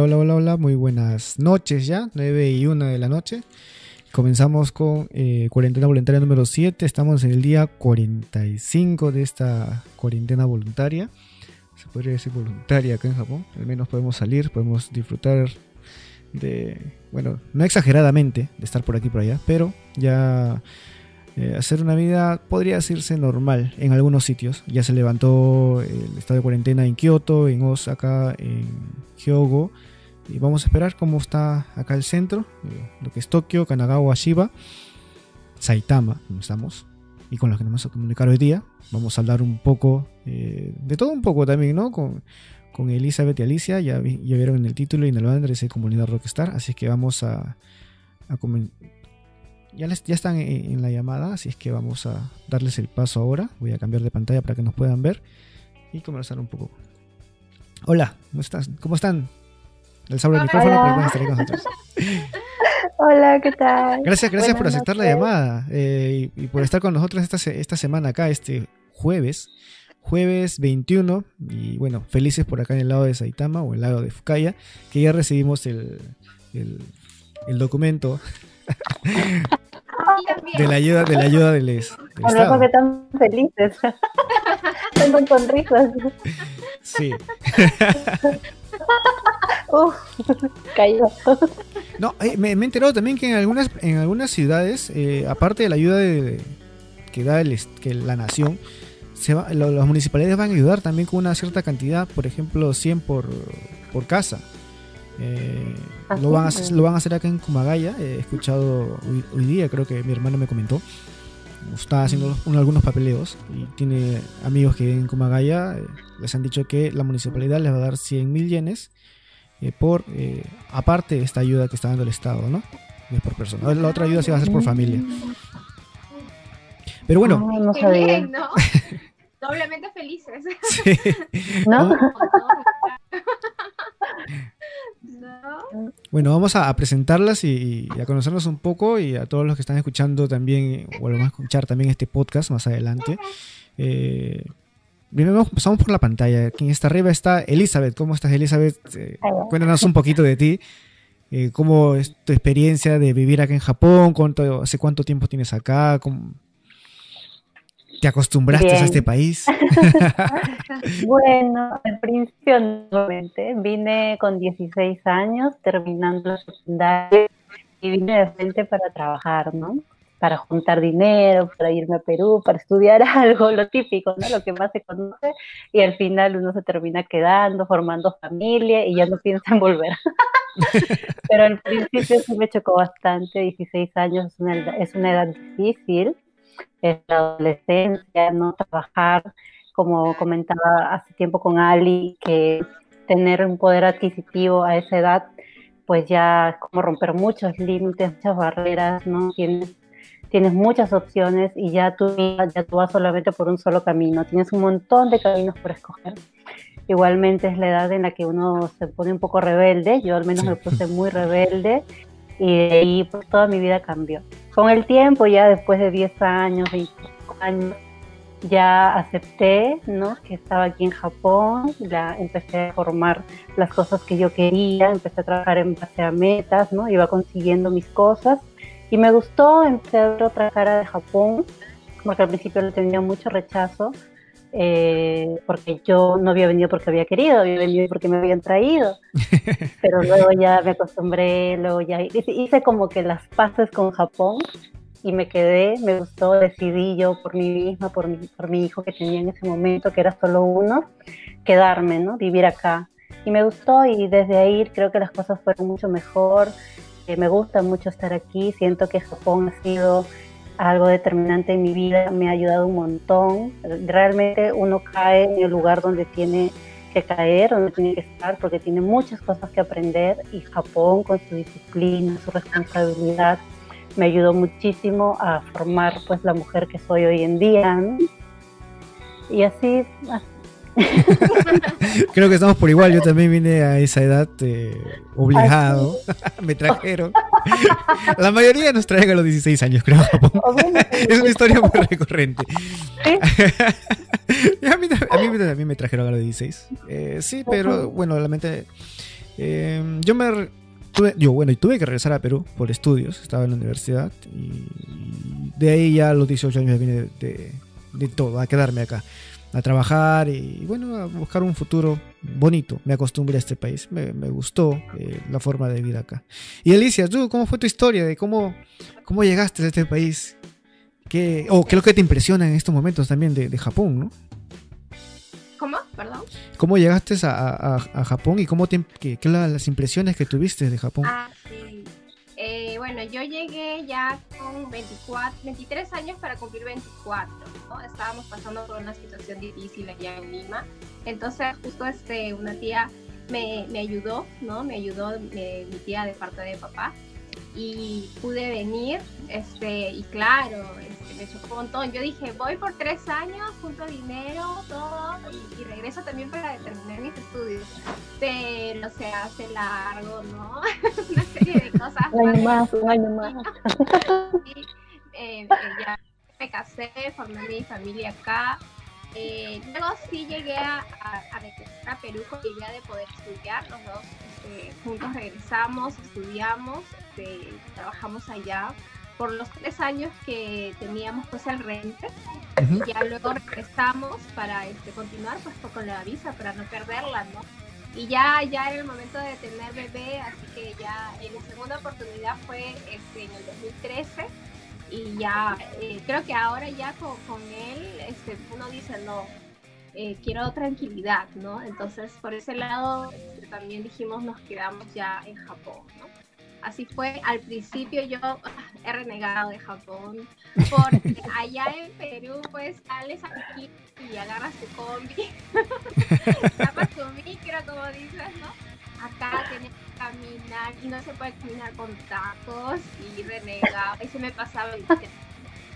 Hola, hola, hola, muy buenas noches ya, 9 y 1 de la noche. Comenzamos con eh, cuarentena voluntaria número 7, estamos en el día 45 de esta cuarentena voluntaria. Se podría decir voluntaria acá en Japón, al menos podemos salir, podemos disfrutar de, bueno, no exageradamente de estar por aquí por allá, pero ya eh, hacer una vida podría decirse normal en algunos sitios. Ya se levantó el estado de cuarentena en Kioto, en Osaka, en Hyogo. Y vamos a esperar cómo está acá el centro, eh, lo que es Tokio, Kanagawa, Shiba, Saitama, donde estamos, y con los que nos vamos a comunicar hoy día. Vamos a hablar un poco, eh, de todo un poco también, ¿no? Con, con Elizabeth y Alicia, ya, ya vieron en el título y en el banner, de Comunidad Rockstar, así que vamos a, ya, ya están en, la llamada, así es que vamos a darles el paso ahora. Voy a cambiar de pantalla para que nos puedan ver y conversar un poco. Hola, ¿cómo, estás? ¿Cómo están? Les abro el micrófono para estar con nosotros. Hola, ¿qué tal? Gracias, gracias por aceptar la llamada eh, y, por estar con nosotros esta, esta semana acá, este jueves, jueves 21. Y bueno, felices por acá en el lado de Saitama o el lado de Fukaya, que ya recibimos el, el, el documento de la ayuda, de la ayuda del, del Estado. que están felices. Están con risas. Sí. Uf, cayó. No, eh, me, he enterado también que en algunas, en algunas ciudades, eh, aparte de la ayuda de, que da el, que la nación, se va, las municipalidades van a ayudar también con una cierta cantidad, por ejemplo, 100 por, por casa. Eh, lo, van a, lo van a hacer acá en Kumagaya. He escuchado hoy, día, creo que mi hermano me comentó. Está haciendo algunos papeleos y tiene amigos que en Kumagaya eh, les han dicho que la municipalidad les va a dar 100 mil yenes eh, por, aparte de esta ayuda que está dando el Estado, ¿no? Es por persona. La otra ayuda se va a hacer por familia. Pero bueno. no Doblemente felices. Sí. ¿No? Bueno, vamos a, presentarlas y, a conocernos un poco y a todos los que están escuchando también, o van a escuchar también este podcast más adelante. Eh, primero empezamos por la pantalla. Aquí está arriba está Elizabeth. ¿Cómo estás, Elizabeth? Eh, cuéntanos un poquito de ti. Eh, ¿Cómo es tu experiencia de vivir acá en Japón? ¿Cuánto, ¿Hace cuánto tiempo tienes acá? ¿Cómo, ¿Te acostumbraste a este país? bueno, en principio nuevamente vine con 16 años, terminando la secundaria, y vine de frente para trabajar, ¿no? Para juntar dinero, para irme a Perú, para estudiar algo, lo típico, ¿no? Lo que más se conoce, y al final uno se termina quedando, formando familia y ya no piensa en volver. Pero al principio sí me chocó bastante, 16 años es una, es una edad difícil es la adolescencia, no trabajar, como comentaba hace tiempo con Ali, que tener un poder adquisitivo a esa edad, pues ya es como romper muchos límites, muchas barreras, ¿no? Tienes, tienes muchas opciones y ya tú, ya tú vas solamente por un solo camino, tienes un montón de caminos por escoger. Igualmente es la edad en la que uno se pone un poco rebelde, yo al menos me puse muy rebelde y de ahí pues toda mi vida cambió. Con el tiempo, ya después de 10 años, 25 años, ya acepté ¿no? que estaba aquí en Japón, ya empecé a formar las cosas que yo quería, empecé a trabajar en base a metas, ¿no? iba consiguiendo mis cosas y me gustó, empecé a ver otra cara de Japón, porque al principio le tenía mucho rechazo, eh, porque yo no había venido porque había querido, había venido porque me habían traído. Pero luego ya me acostumbré, luego ya hice, como que las paces con Japón y me quedé, me gustó, decidí yo por mí misma, por mi, por mi hijo que tenía en ese momento, que era solo uno, quedarme, ¿no? Vivir acá. Y me gustó y desde ahí creo que las cosas fueron mucho mejor. Me gusta mucho estar aquí, siento que Japón ha sido algo determinante en mi vida, me ha ayudado un montón. Realmente uno cae en el lugar donde tiene que caer, donde tiene que estar, porque tiene muchas cosas que aprender y Japón con su disciplina, su responsabilidad, me ayudó muchísimo a formar pues la mujer que soy hoy en día. Y así, Creo que estamos por igual. Yo también vine a esa edad eh, obligado. Me trajeron. La mayoría nos traen a los 16 años, creo. es una historia muy recurrente. a, mí, también me trajeron a los 16. Eh, sí, pero bueno, realmente Eh, yo me tuve, yo bueno, y tuve que regresar a Perú por estudios, estaba en la universidad y de ahí ya a los 18 años vine de, de, de todo, a quedarme acá, a trabajar y bueno, a buscar un futuro bonito. Me acostumbré a este país, me, me gustó eh, la forma de vida acá. Y Alicia, ¿tú cómo fue tu historia de cómo, cómo llegaste a este país? ¿Qué, o qué es lo que te impresiona en estos momentos también de, de Japón, no? ¿Cómo? Perdón. ¿Cómo llegaste a, a, a Japón y cómo te, qué, qué las impresiones que tuviste de Japón? Ah, sí. Eh, bueno, yo llegué ya con 24, 23 años para cumplir 24. ¿no? Estábamos pasando por una situación difícil allá en Lima. Entonces, justo este, una tía me, me ayudó, ¿no? Me ayudó me, mi tía de parte de papá. Y pude venir, este, y claro, este, me chocó un montón. Yo dije, voy por tres años, junto dinero, todo, y, y regreso también para terminar mis estudios. Pero se hace largo, ¿no? una serie de cosas. Un año más, un año más. y, eh, ya me casé, formé mi familia acá. Eh, luego sí llegué a, a, a regresar a Perú con la idea de poder estudiar. Los dos este, juntos regresamos, estudiamos, este, trabajamos allá por los tres años que teníamos pues el rente y ya luego regresamos para este, continuar pues con la visa para no perderla, ¿no? Y ya, ya era el momento de tener bebé, así que ya en la segunda oportunidad fue este, en el 2013 y ya eh, creo que ahora ya con, con él este, uno dice no, eh, quiero tranquilidad, ¿no? Entonces por ese lado este, también dijimos nos quedamos ya en Japón, ¿no? Así fue, al principio yo ah, he renegado de Japón, porque allá en Perú pues sales aquí y agarras tu combi, tapas tu micro como dices, ¿no? Acá tienes que caminar y no se puede caminar con tacos y renegaba y se me pasaba el.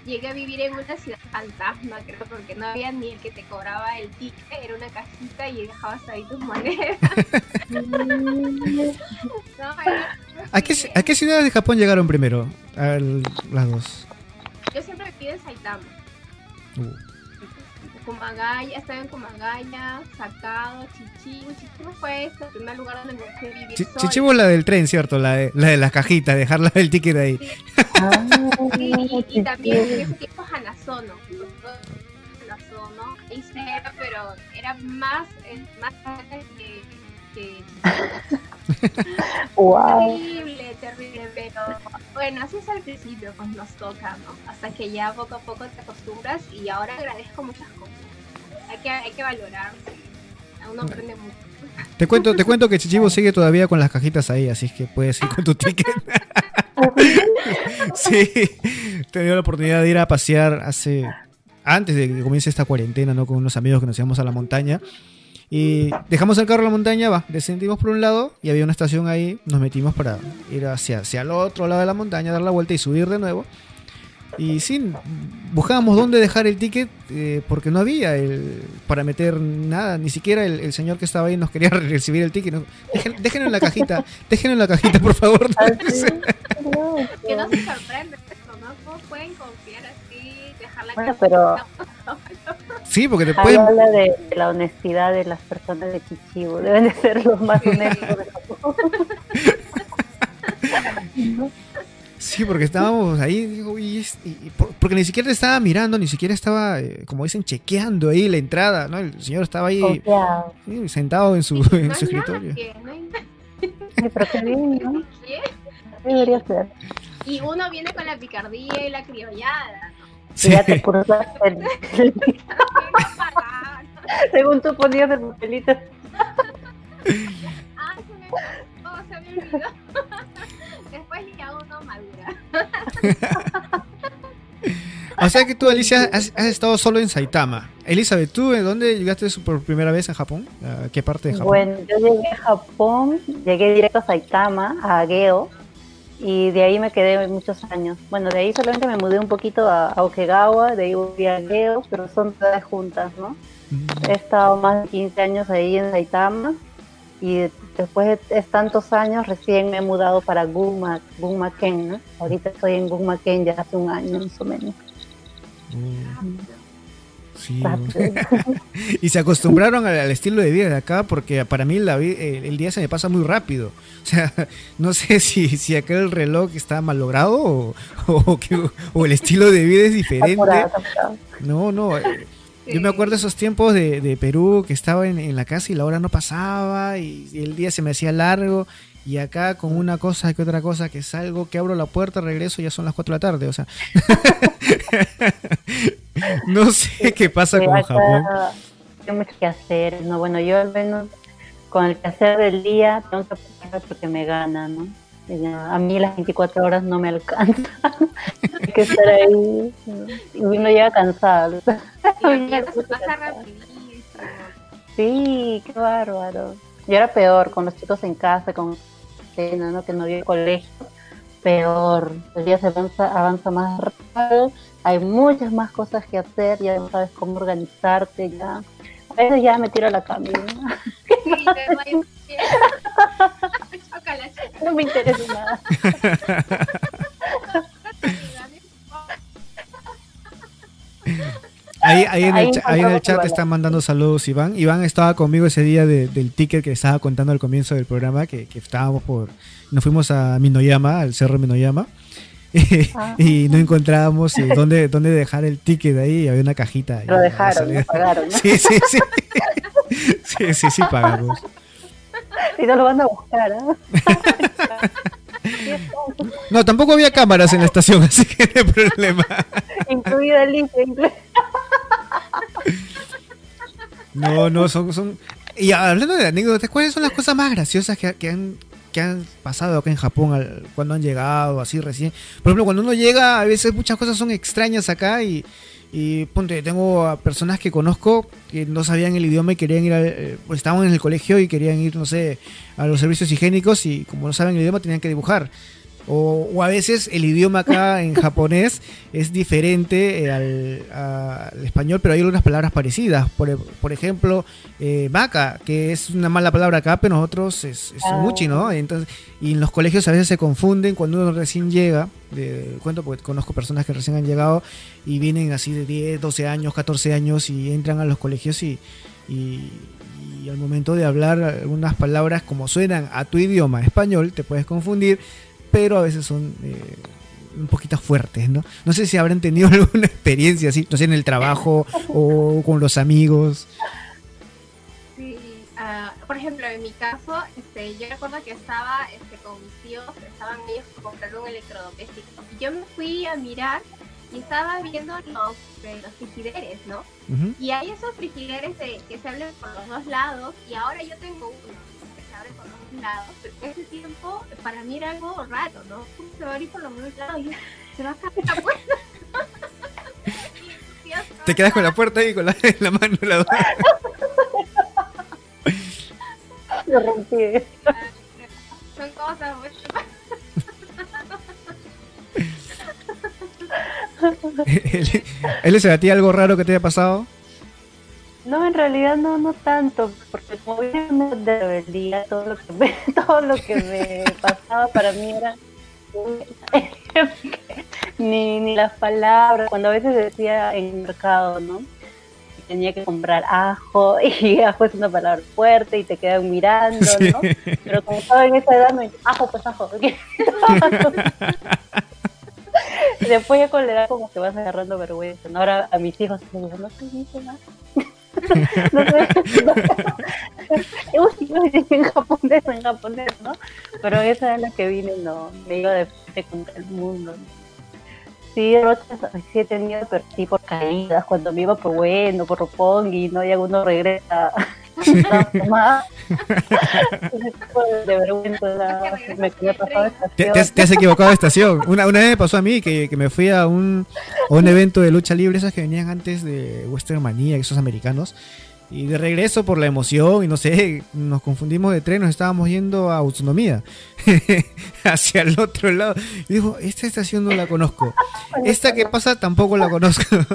Llegué a vivir en una ciudad fantasma, creo, porque no había ni el que te cobraba el ticket, era una cajita y dejabas ahí tus monedas. No, ¿A qué, ¿A qué ciudades de Japón llegaron primero? Las dos. Yo siempre viví en Saitama. Uh, Kumagaya, estaba en Kumagaya, Sakado, Chichibu. Chichibu fue este, el primer lugar donde me fui a vivir Chi- sola. Chichibu la del tren, ¿cierto? La de, la de las cajitas, dejarla el ticket ahí. Ah, Sí, y, y también en ese tiempo Hanazono. Hanazono, ahí sí era, pero era más, eh, más grande que, que wow. Terrible, terrible, pero bueno, así es al principio, pues nos toca, ¿no? Hasta que ya poco a poco te acostumbras y ahora agradezco muchas cosas. Hay que, hay que valorar, sí. uno aprende mucho. Te cuento, te cuento que Chichibu sigue todavía con las cajitas ahí, así que puedes ir con tu ticket. sí, he tenido la oportunidad de ir a pasear hace antes de que comience esta cuarentena, ¿no? Con unos amigos que nos íbamos a la montaña. Y dejamos el carro en la montaña, va, descendimos por un lado y había una estación ahí, nos metimos para ir hacia, hacia el otro lado de la montaña, dar la vuelta y subir de nuevo. Y sí, buscábamos dónde dejar el ticket eh, porque no había el, para meter nada, ni siquiera el, el señor que estaba ahí nos quería recibir el ticket. no, dejen- déjenlo en la cajita, déjenlo en la cajita, por favor. Que no se sorprende ¿no? ¿Cómo pueden confiar así, dejar la Bueno, pero Sí, porque te pueden, habla de, de la honestidad de las personas de Chichibu. Deben de ser los más honestos de Japón. Sí, porque estábamos ahí, digo, y y- y por- porque ni siquiera te estaba mirando, ni siquiera estaba, eh, como dicen, chequeando ahí la entrada, ¿no? El señor estaba ahí sentado en su, No en su escritorio. que- no hay nada Sí, pero qué debería ser. Y uno viene con la picardía y la criollada. Sí. Ya te el- Que no pagar, ¿no? Según tú ponías el papelito. Ah, se me, oh, se me olvidó. Después ya uno madura. O sea que tú, Alicia, has, has estado solo en Saitama. Elizabeth, ¿tú en dónde llegaste por primera vez en Japón? ¿A qué parte de Japón? Bueno, yo llegué a Japón, llegué directo a Saitama, a Ageo, y de ahí me quedé muchos años. Bueno, de ahí solamente me mudé un poquito a, a Okegawa, de ahí volví a Ageo, pero son todas juntas, ¿no? He estado más de 15 años ahí en Saitama, y después de tantos años recién me he mudado para Gunma, Gunma-ken, ¿no? Ahorita estoy en Gunma-ken ya hace un año más o menos. mm. Sí. y se acostumbraron al, estilo de vida de acá porque para mí la, el, día se me pasa muy rápido. O sea, no sé si, si aquel reloj está mal logrado o, o, el estilo de vida es diferente. No, no. Eh, yo me acuerdo de esos tiempos de, de Perú que estaba en, en, la casa y la hora no pasaba y, el día se me hacía largo y acá con una cosa que otra cosa que salgo, que abro la puerta, regreso, ya son las 4 de la tarde, o sea. no sé qué pasa con Japón. Hay mucho que hacer, no, bueno, yo al menos con el que hacer del día tengo que porque me gana, ¿no? A mí las 24 horas no me alcanzan. Hay que estar ahí y uno llega cansado. Sí, qué bárbaro. Y era peor con los chicos en casa, con ¿no? que no había colegio, peor. El día se avanza, avanza más rápido, hay muchas más cosas que hacer, ya no sabes cómo organizarte, ya. A veces ya me tiro a la cama. no me interesa nada. Ahí, ahí, en, el, ahí en el chat están mandando saludos Iván. Iván estaba conmigo ese día del ticket que estaba contando al comienzo del programa, que, estábamos por... Nos fuimos a Minoyama, al cerro Minoyama, ah. y no encontrábamos eh, dónde, dónde dejar el ticket ahí, había una cajita. Lo dejaron, lo pagaron. Sí, sí, sí. sí, sí, sí, pagamos. Y no lo van a buscar, ¿eh? No, tampoco había cámaras en la estación, así que no hay problema. Incluida el incluida. No, no, son, son... Y hablando de anécdotas, ¿cuáles son las cosas más graciosas que, que han que han pasado acá en Japón cuando han llegado, así recién. Por ejemplo, cuando uno llega, a veces muchas cosas son extrañas acá y, y ponte, tengo a personas que conozco que no sabían el idioma y querían ir, a, eh, pues estaban en el colegio y querían ir, no sé, a los servicios higiénicos y como no saben el idioma tenían que dibujar. O, a veces el idioma acá en japonés es diferente eh, al, español, pero hay algunas palabras parecidas. Por, por ejemplo, eh, vaca, que es una mala palabra acá, pero nosotros es, es muchi, ¿no? Ah. Entonces, y en los colegios a veces se confunden cuando uno recién llega. De, cuento porque conozco personas que recién han llegado y vienen así de 10, 12 años, 14 años y entran a los colegios y, y, y al momento de hablar algunas palabras como suenan a tu idioma español, te puedes confundir pero a veces son eh, un poquito fuertes, ¿no? No sé si habrán tenido alguna experiencia así, no sé, en el trabajo o con los amigos. Sí, uh, por ejemplo, en mi caso, este, yo recuerdo que estaba este, con mis tíos, estaban ellos comprando un electrodoméstico. Y yo me fui a mirar y estaba viendo los, eh, los frigideres, ¿no? Y hay esos frigideres de, que se abren por los dos lados y ahora yo tengo uno por los lados, pero ese tiempo para mí era algo raro, ¿no? Se va a abrir por los dos lados y se va a caer la puerta. Te quedas con la puerta ahí con la, la mano la Lo rompí. Son cosas, ¿Él, ¿Él se batía algo raro que te haya pasado? No, en realidad no, no tanto, porque como viene de rebeldía, todo lo que me, todo lo que me pasaba para mí era ni, ni las palabras, cuando a veces decía en el mercado, ¿no? Tenía que comprar ajo y ajo es una palabra fuerte y te quedan mirando, ¿no? Pero como estaba en esa edad, me ajo, pues ajo. Después ya con la edad como que vas agarrando vergüenza. ¿no? Ahora a mis hijos me dicen, no te dice nada. no sé, en japonés, en japonés, ¿no? Pero esa es la que vine, no, me iba de frente contra el mundo. Sí, roches sí he tenido, pero sí por caídas, cuando me iba por bueno, por Roppongi, ¿no? Y alguno regresa te, has equivocado de estación. Una, una vez me pasó a mí que, me fui a un, a un evento de lucha libre, esas que venían antes de Western Manía, esos americanos. Y de regreso por la emoción y no sé, nos confundimos de tren, nos estábamos yendo a autonomía hacia el otro lado. Y dijo, esta estación no la conozco. Esta que pasa tampoco la conozco.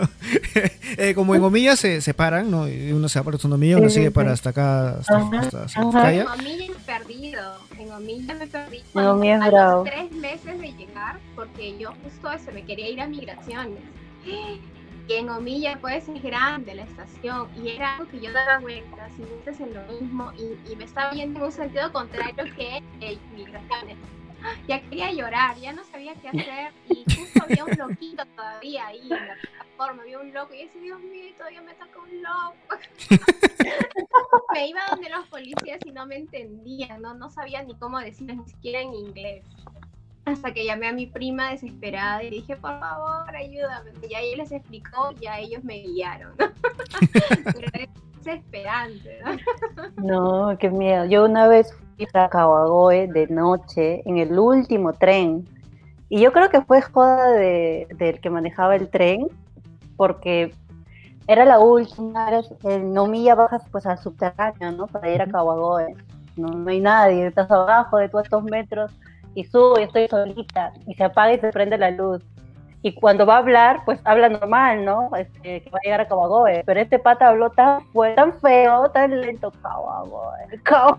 Eh, como en Omilla se separan, ¿no? Y uno se va para autonomía, uno sigue para hasta acá, hasta, hasta, En Omilla me he perdido. En Omilla me perdí. En Omilla es bravo. tres meses de llegar porque yo justo eso, me quería ir a migraciones Y en Omiya pues es grande la estación y era algo que yo daba vueltas y vueltas en lo mismo y, y me estaba yendo en un sentido contrario que el migraciones. Ya quería llorar, ya no sabía qué hacer y justo había un loquito todavía ahí en la plataforma, había un loco y yo decía, Dios mío, todavía me toca un loco. me iba donde los policías y no me entendían, no, no sabía ni cómo decir, ni siquiera en inglés hasta que llamé a mi prima desesperada y dije, por favor, ayúdame. Y ahí les explicó, ya ellos me guiaron. Pero es desesperante, ¿no? No, qué miedo. Yo una vez fui a Kawagoe de noche en el último tren. Y yo creo que fue joda de, del que manejaba el tren, porque era la última, era en Nomiya bajas pues al subterráneo, ¿no? Para ir a Kawagoe. No, no hay nadie, estás abajo de todos estos metros y subo y estoy solita y se apaga y se prende la luz. Y cuando va a hablar, pues habla normal, ¿no? Este, que va a llegar a Kawagoe. Pero este pata habló tan, fue tan feo, tan lento. Kawagoe. Kawagoe.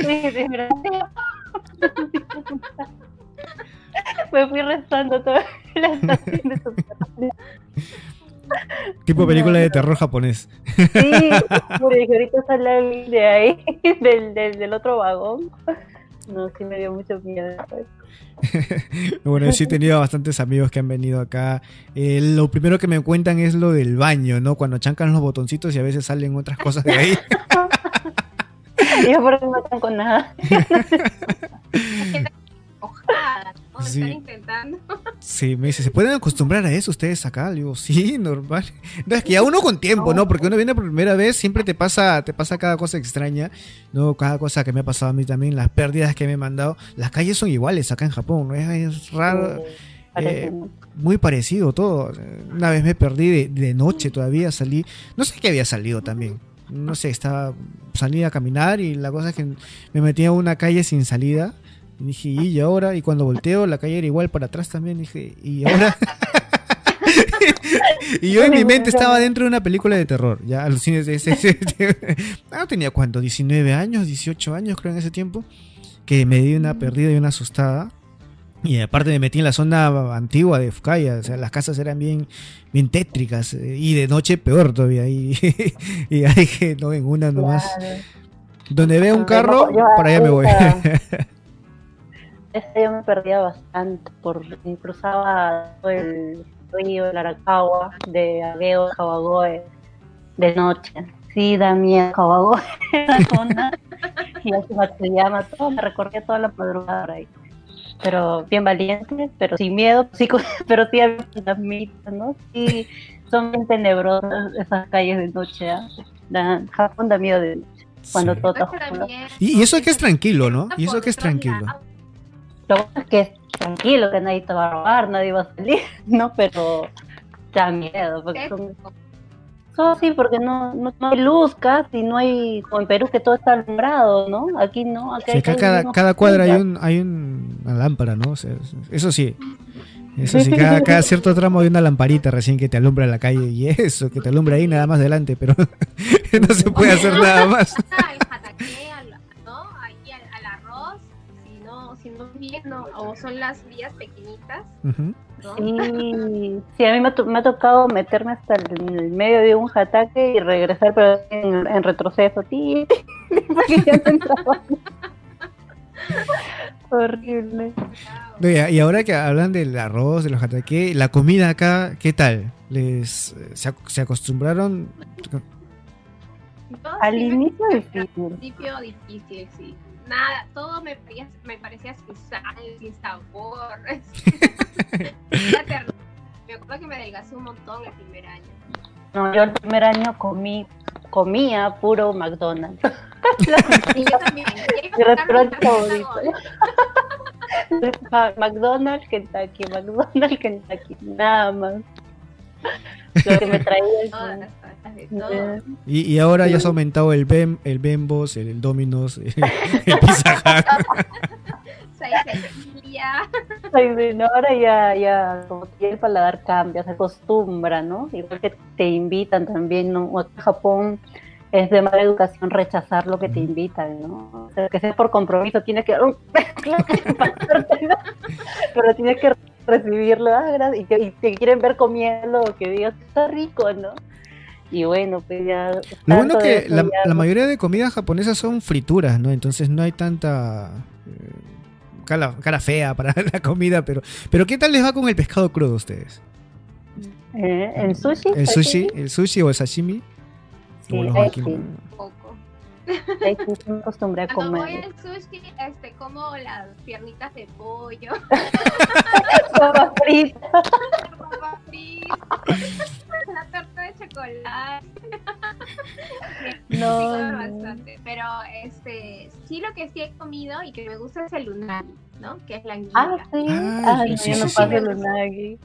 Me fui rezando toda la estación de su Tipo película de terror japonés. Sí, porque ahorita sale de ahí, del, del, del, otro vagón. No, sí me dio mucho miedo. bueno, sí he tenido bastantes amigos que han venido acá. Eh, lo primero que me cuentan es lo del baño, ¿no? Cuando chancan los botoncitos y a veces salen otras cosas de ahí. Yo por eso no tengo nada. ¿No? Sí. Están intentando. Sí, me dice, ¿se pueden acostumbrar a eso ustedes acá? Le digo, sí, normal. No, es que ya uno con tiempo, ¿no? Porque uno viene por primera vez, siempre te pasa, te pasa cada cosa extraña, ¿no? Cada cosa que me ha pasado a mí también, las pérdidas que me he mandado. Las calles son iguales acá en Japón, ¿no? Es, es raro. Eh, muy parecido todo. Una vez me perdí de, de, noche todavía, salí, no sé qué había salido también. No sé, estaba salí a caminar y la cosa es que me metí a una calle sin salida y dije, ¿y ahora? Y cuando volteo, la calle era igual para atrás también. Dije, ¿y ahora? y yo en mi mente estaba dentro de una película de terror. Ya, alucines de ese. ah, tenía cuánto, 19 años, 18 años, creo, en ese tiempo. Que me di una perdida y una asustada. Y aparte me metí en la zona antigua de Fukaya, o sea, las casas eran bien, bien tétricas, y de noche peor todavía, y, y ahí que no en una nomás. Claro. Donde veo un carro, para allá me voy. Ese yo me perdía bastante, porque cruzaba todo el río, el Arakawa, de Ageo a Kawagoe, de noche. Sí, da miedo Kawagoe, la zona, y a Matsuyama, todo, me recorría toda la madrugada por ahí. Pero bien valiente, pero sin miedo, sí, pero sí había las mitas, ¿no? Sí, son bien tenebrosas esas calles de noche, ¿eh? Da, Japón da miedo de noche, cuando sí. todo está oscuro. Y, y eso que es tranquilo, ¿no? Y eso que es tranquilo. Lo bueno es que es tranquilo, que nadie te va a robar, nadie va a salir, ¿no? Pero da miedo, porque son... son sí, porque no, no, no, hay luz casi, no hay, como en Perú que todo está alumbrado, ¿no? Aquí no, aquí sí, hay cada, cada cuadra hay, un, hay un, una lámpara, ¿no? O sea, eso sí. Eso sí, cada, cada, cierto tramo hay una lamparita recién que te alumbra la calle y eso, que te alumbra ahí nada más adelante, pero no se puede hacer nada más. O son las vías pequeñitas. Uh -huh. ¿no? Sí, sí, a mí me ha, me ha, tocado meterme hasta el, el medio de un jataque y regresar, pero en, en retroceso. Tí, porque ya no entraba. Horrible. Y ahora que hablan del arroz, de los jataque, la comida acá, ¿qué tal? ¿Les se, se acostumbraron? Al inicio difícil. Al principio difícil, sí nada, todo me parecía, me parecía sin sal, sin sabor. me acuerdo que me adelgacé un montón el primer año. No, yo el primer año comí, comía puro McDonald's. y yo también. McDonald's, Kentucky, McDonald's, Kentucky, nada más. Lo que me traía y, y, ahora ya has aumentado el Bem, el Bembos, el, el Dominos, el, el Pizza ahora ya, ya, como que el paladar cambia, se acostumbra, ¿no? Igual que te invitan también, ¿no? En Japón es de mala educación rechazar lo que te invitan, ¿no? O sea, que sea por compromiso, tienes que, pero tienes que recibirlo ah, y, te, y quieren ver comiendo, que digas, está rico, ¿no? Y bueno, pues ya... Lo bueno que la, la, mayoría de comidas japonesas son frituras, ¿no? Entonces no hay tanta... Eh, cara, fea para la comida, pero, pero ¿qué tal les va con el pescado crudo a ustedes? Eh, ¿El sushi? ¿El sushi? ¿El sushi o el sashimi? Sí, o los aquí, poco. Ahí sí me acostumbré a comer. Cuando voy al sushi, este, como las piernitas de pollo. Papa frita. La torta de chocolate. no, sí, bastante. Pero este, sí lo que sí he comido y que me gusta es el unagi, ¿no? Que es la anguila. Ah, sí. Ah, sí, sí, no sí, pasa el unagi.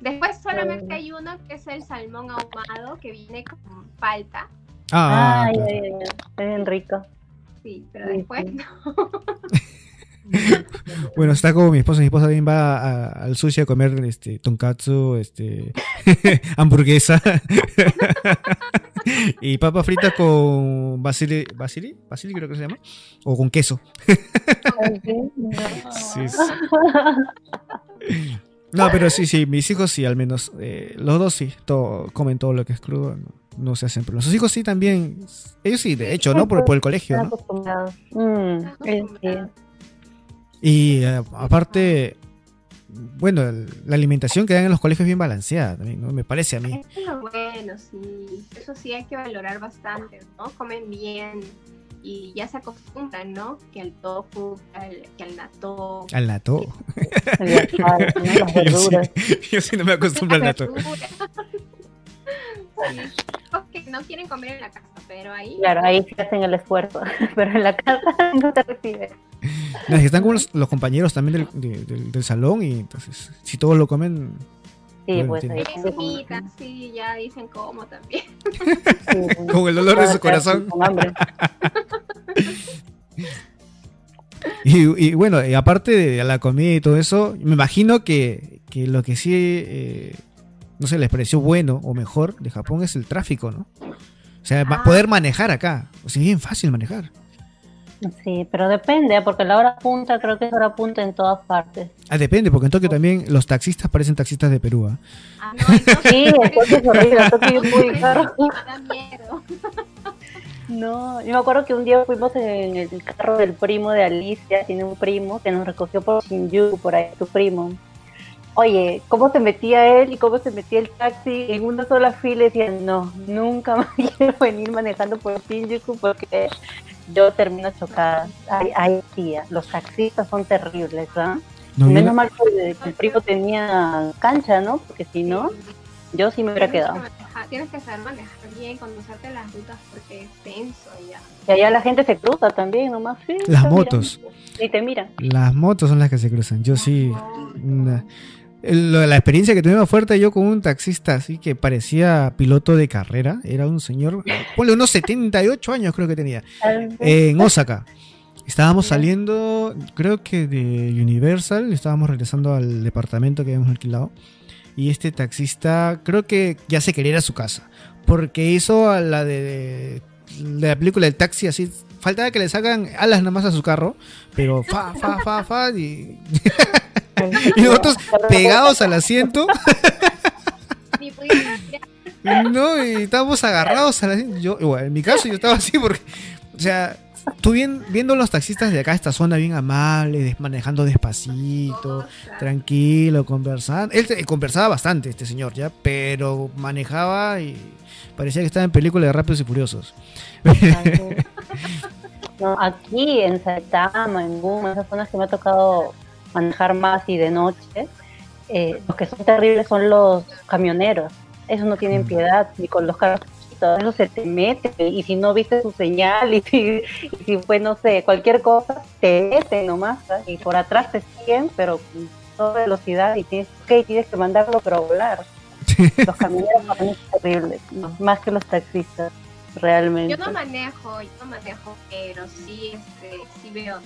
Después solamente hay uno que es el salmón ahumado que viene con palta. Ah, Ay, es bien rico. Sí, pero después no. bueno, está como mi esposa. Mi esposa también va al sushi a comer este tonkatsu, este hamburguesa y papa frita con basili, basili, basili creo que se llama, o con queso. sí, sí. No, pero sí, sí, mis hijos sí, al menos. Eh, los dos sí, todo, comen todo lo que es crudo. No, se hacen problemas. Sus hijos sí también. Ellos sí, de hecho, ¿no? Por, por el colegio, ¿no? Mm, y eh, aparte, bueno, la alimentación que dan en los colegios es bien balanceada también, ¿no? Me parece a mí. bueno, sí. Eso sí hay que valorar bastante, ¿no? Comen bien y ya se acostumbran, ¿no? Que al tofu, que al natto. Al natto. yo, sí, no me acostumbro al natto. sí, no quieren comer en la casa, pero ahí... Claro, ahí se hacen el esfuerzo, pero en la casa no te reciben. No, están con los, compañeros también del, del, salón y entonces, si todos lo comen, Sí, pues ahí sí, ya dicen cómo también. Con el dolor de su corazón. y, bueno, y aparte de la comida y todo eso, me imagino que, que lo que sí, eh, no sé, les pareció bueno o mejor de Japón es el tráfico, ¿no? O sea, ah. poder manejar acá. O sea, es bien fácil manejar. Sí, pero depende, ¿eh? porque la hora punta creo que es hora punta en todas partes. Ah, depende, porque en Tokio también los taxistas parecen taxistas de Perú. ¿ah? ah no, sí, es horrible, Tokio es muy caro. Da miedo. No, yo me acuerdo que un día fuimos en el carro del primo de Alicia, tiene un primo que nos recogió por Shinjuku, por ahí, tu primo. Oye, ¿cómo se metía él y cómo se metía el taxi en una sola fila? Y decían, no, nunca más quiero venir manejando por Shinjuku porque yo termino chocada. Ay, ay tía, los taxistas son terribles, ¿ah? Menos mal que el primo tenía cancha, ¿no? Porque si no, yo sí me hubiera quedado. tienes que saber manejar bien, conducirte las rutas porque es tenso allá. Y allá la gente se cruza también, nomás. Sí, las motos. y te miran. Las motos son las que se cruzan. Yo sí la experiencia que tuvimos fuerte yo con un taxista así que parecía piloto de carrera, era un señor, ponle unos 78 años creo que tenía, en Osaka. Estábamos saliendo, creo que de Universal, estábamos regresando al departamento que habíamos alquilado. Y este taxista, creo que ya se quería ir a su casa. Porque hizo a la de, de la película del taxi así. Faltaba que le sacan alas nada más a su carro. Pero fa, fa, fa, fa. Y y nosotros pegados al asiento. no, y estábamos agarrados al asiento. Yo, en mi caso, yo estaba así porque, o sea, tú viendo los taxistas de acá, esta zona bien amable, manejando despacito, tranquilo, conversando. Él conversaba bastante, este señor, ya, pero manejaba y parecía que estaba en película de Rápidos y Furiosos. No, aquí en Saitama, en Guma, esas zonas que me ha tocado manejar más y de noche, eh, los que son terribles son los camioneros. Esos no tienen mm. piedad ni con los carros eso se te mete y si no viste su señal y si, si fue, no sé, cualquier cosa, te mete nomás y por atrás te siguen, pero con toda velocidad y tienes, okay, tienes que mandarlo pero volar. Los camioneros son terribles, más que los taxistas, realmente. Yo no manejo, yo no manejo, pero sí, este, sí veo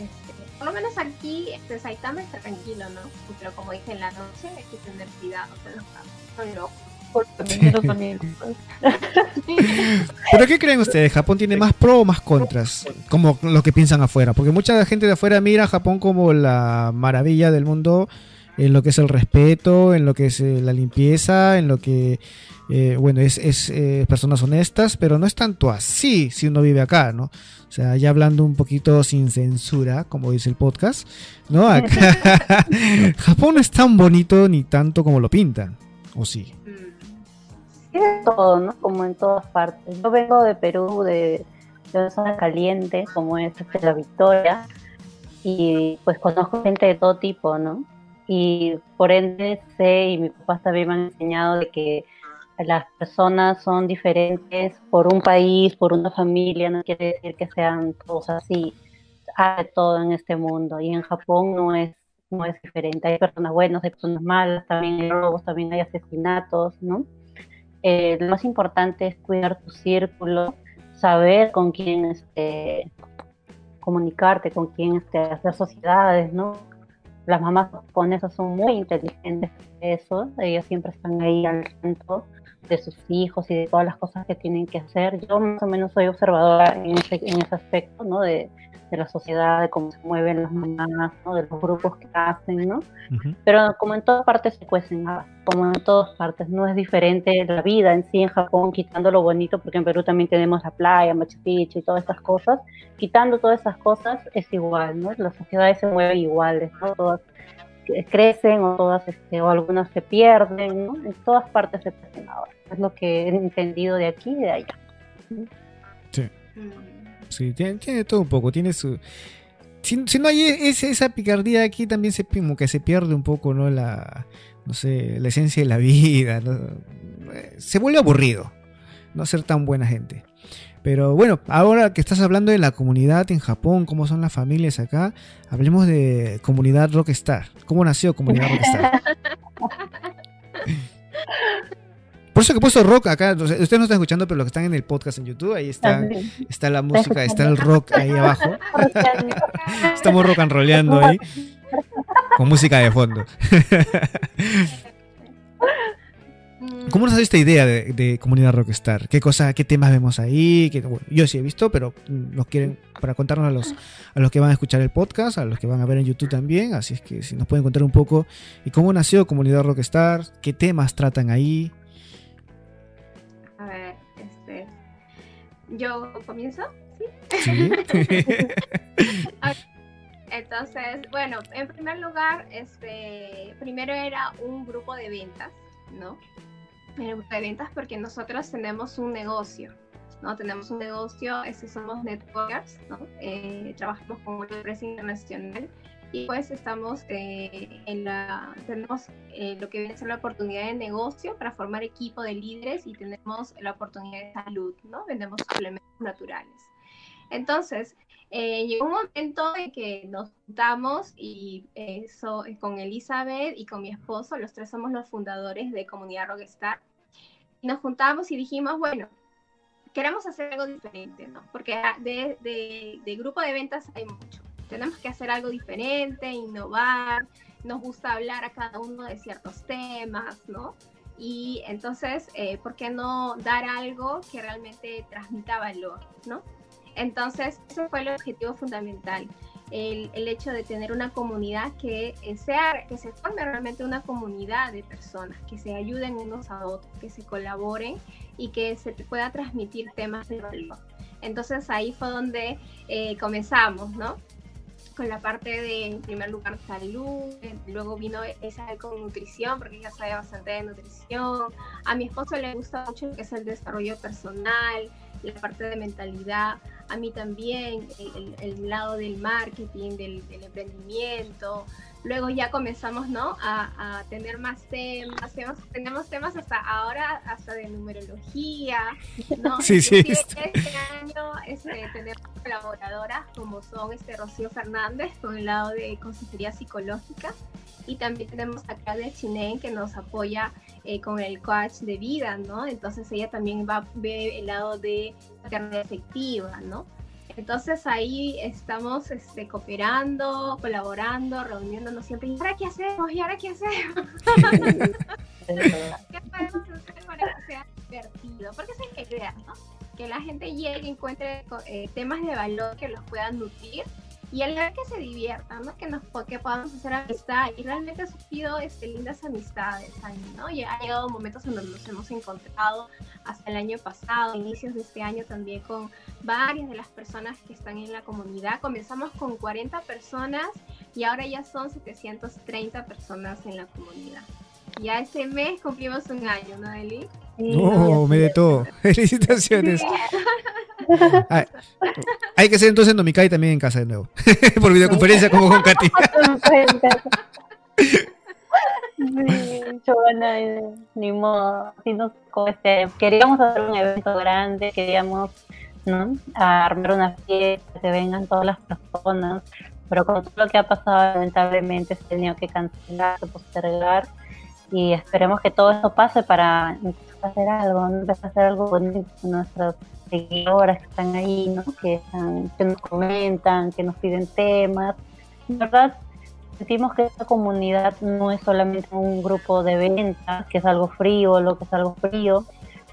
este, por lo menos aquí, este, Saitama está tranquilo, ¿no? Pero como dije en la noche, hay que tener cuidado con los carros, son locos. ¿Pero qué creen ustedes? ¿Japón tiene más pro o más contras? Como lo que piensan afuera. Porque mucha gente de afuera mira a Japón como la maravilla del mundo en lo que es el respeto, en lo que es eh, la limpieza, en lo que, eh, bueno, es, es eh, personas honestas, pero no es tanto así si uno vive acá, ¿no? O sea, ya hablando un poquito sin censura, como dice el podcast, ¿no? Acá Japón no es tan bonito ni tanto como lo pintan, ¿o sí? Sí, de todo, ¿no? Como en todas partes. Yo vengo de Perú, de, de una zona caliente, como es la Victoria, y pues conozco gente de todo tipo, ¿no? Y por ende sé y mis papás también me han enseñado de que las personas son diferentes por un país, por una familia, no quiere decir que sean todos así, hay todo en este mundo y en Japón no es no es diferente, hay personas buenas, hay personas malas, también hay robos, también hay asesinatos, ¿no? Eh, lo más importante es cuidar tu círculo, saber con quién este, comunicarte, con quién este, hacer sociedades, ¿no? Las mamás japonesas son muy inteligentes ellas siempre están ahí al tanto de sus hijos y de todas las cosas que tienen que hacer. Yo más o menos soy observadora en ese, en ese aspecto, ¿no? De, de la sociedad, de cómo se mueven las mamás, ¿no? de los grupos que hacen, ¿no? Pero como en todas partes se cuecen como en todas partes, no es diferente la vida en sí en Japón, quitando lo bonito, porque en Perú también tenemos la playa, Machu Picchu y todas esas cosas, quitando todas esas cosas es igual, ¿no? Las sociedades se mueven iguales, ¿no? Todas crecen o todas este, o algunas se pierden, ¿no? En todas partes se cuecen ahora. Es lo que he entendido de aquí y de allá. Sí. Mm. Sí, tiene, todo un poco, tiene su... Si, no hay ese, esa picardía aquí también se como que se pierde un poco, ¿no? La, no sé, la esencia de la vida, Se vuelve aburrido no ser tan buena gente. Pero bueno, ahora que estás hablando de la comunidad en Japón, cómo son las familias acá, hablemos de comunidad Rockstar. ¿Cómo nació comunidad Rockstar? Por eso que he puesto rock acá. Ustedes no están escuchando, pero los que están en el podcast en YouTube, ahí está, está la música, está el rock ahí abajo. Estamos rock and rollando ahí. Con música de fondo. ¿Cómo nos hace esta idea de, comunidad rockstar? ¿Qué cosa, qué temas vemos ahí? yo sí he visto, pero nos quieren para contarnos a los, a los que van a escuchar el podcast, a los que van a ver en YouTube también. Así es que si nos pueden contar un poco y cómo nació comunidad rockstar, qué temas tratan ahí. ¿Yo comienzo? Sí. Entonces, bueno, en primer lugar, este, primero era un grupo de ventas, ¿no? Un grupo de ventas porque nosotros tenemos un negocio, ¿no? Tenemos un negocio, este, somos networkers, ¿no? Eh, trabajamos con una empresa internacional y pues estamos eh, en la, tenemos eh, lo que viene a ser la oportunidad de negocio para formar equipo de líderes y tenemos la oportunidad de salud, ¿no? Vendemos suplementos naturales. Entonces, eh, llegó un momento en que nos juntamos y con Elizabeth y con mi esposo, los tres somos los fundadores de Comunidad Rockstar, y nos juntamos y dijimos, bueno, queremos hacer algo diferente, ¿no? Porque de, de grupo de ventas hay mucho tenemos que hacer algo diferente, innovar, nos gusta hablar a cada uno de ciertos temas, ¿no? Y entonces, eh, ¿por qué no dar algo que realmente transmita valor, ¿no? Entonces, ese fue el objetivo fundamental, el, el hecho de tener una comunidad que sea, que se forme realmente una comunidad de personas, que se ayuden unos a otros, que se colaboren y que se pueda transmitir temas de valor. Entonces ahí fue donde eh, comenzamos, ¿no? Con la parte de, en primer lugar, salud, luego vino esa con nutrición, porque ella sabe bastante de nutrición. A mi esposo le gusta mucho lo que es el desarrollo personal, la parte de mentalidad. A mí también, el, lado del marketing, del emprendimiento, Luego ya comenzamos, ¿no? A, tener más temas, tenemos temas hasta ahora, hasta de numerología, ¿no? Sí, sí. Este año este, tenemos colaboradoras como son este Rocío Fernández con el lado de consejería psicológica y también tenemos acá de Chinen que nos apoya eh, con el coach de vida, ¿no? Entonces ella también va a ver el lado de carrera efectiva, ¿no? Entonces ahí estamos este, cooperando, colaborando, reuniéndonos siempre. ¿Y ahora qué hacemos? ¿Y ahora qué hacemos? ¿Qué podemos hacer? contenido, porque esa es la idea, ¿no? Que la gente llegue y encuentre eh, temas de valor que los puedan nutrir y ver que se diviertan, ¿no? que, nos, que podamos hacer amistad y realmente ha surgido este, lindas amistades ahí, ¿no? Y ha llegado momentos en donde nos hemos encontrado hasta el año pasado, inicios de este año también con varias de las personas que están en la comunidad. Comenzamos con 40 personas y ahora ya son 730 personas en la comunidad. Ya este mes cumplimos un año, ¿no, Eli? no, me de todo. Hay que hacer entonces Nomikai también en casa de nuevo. Por videoconferencia como con Katy. ni modo. Este, queríamos hacer un evento grande, queríamos armar una fiesta, que vengan todas las personas, pero con todo lo que ha pasado, lamentablemente se ha tenido que cancelar, postergar, y esperemos que todo esto pase para hacer algo, empezar a hacer algo bonito con nuestras seguidoras que están ahí, ¿no? que, están, que nos comentan, que nos piden temas. En verdad, sentimos que esta comunidad no es solamente un grupo de ventas, que es algo frío, lo que es algo frío,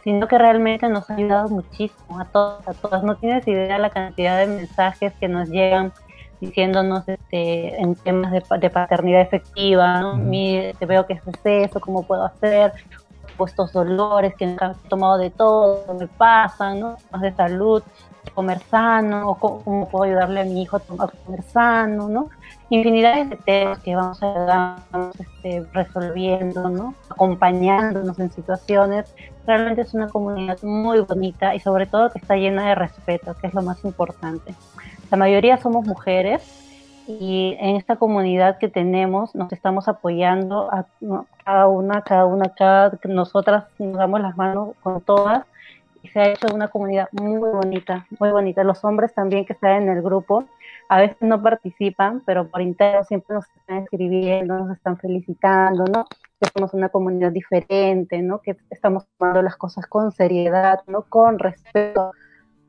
sino que realmente nos ha ayudado muchísimo a todas, a todas. No tienes idea la cantidad de mensajes que nos llegan diciéndonos este, en temas de, paternidad efectiva, ¿no? te veo que es eso, ¿cómo puedo hacer? Estos dolores que han tomado de todo, me pasan, ¿no? Más de salud, comer sano, cómo, puedo ayudarle a mi hijo a comer sano, ¿no? Infinidades de temas que vamos, a, vamos este, resolviendo, ¿no? Acompañándonos en situaciones. Realmente es una comunidad muy bonita y sobre todo que está llena de respeto, que es lo más importante. La mayoría somos mujeres, y en esta comunidad que tenemos nos estamos apoyando a, cada una, cada una, cada nosotras nos damos las manos con todas y se ha hecho una comunidad muy bonita, muy bonita. Los hombres también que están en el grupo a veces no participan, pero por interno siempre nos están escribiendo, nos están felicitando, ¿no? Que somos una comunidad diferente, ¿no? Que estamos tomando las cosas con seriedad, ¿no? Con respeto,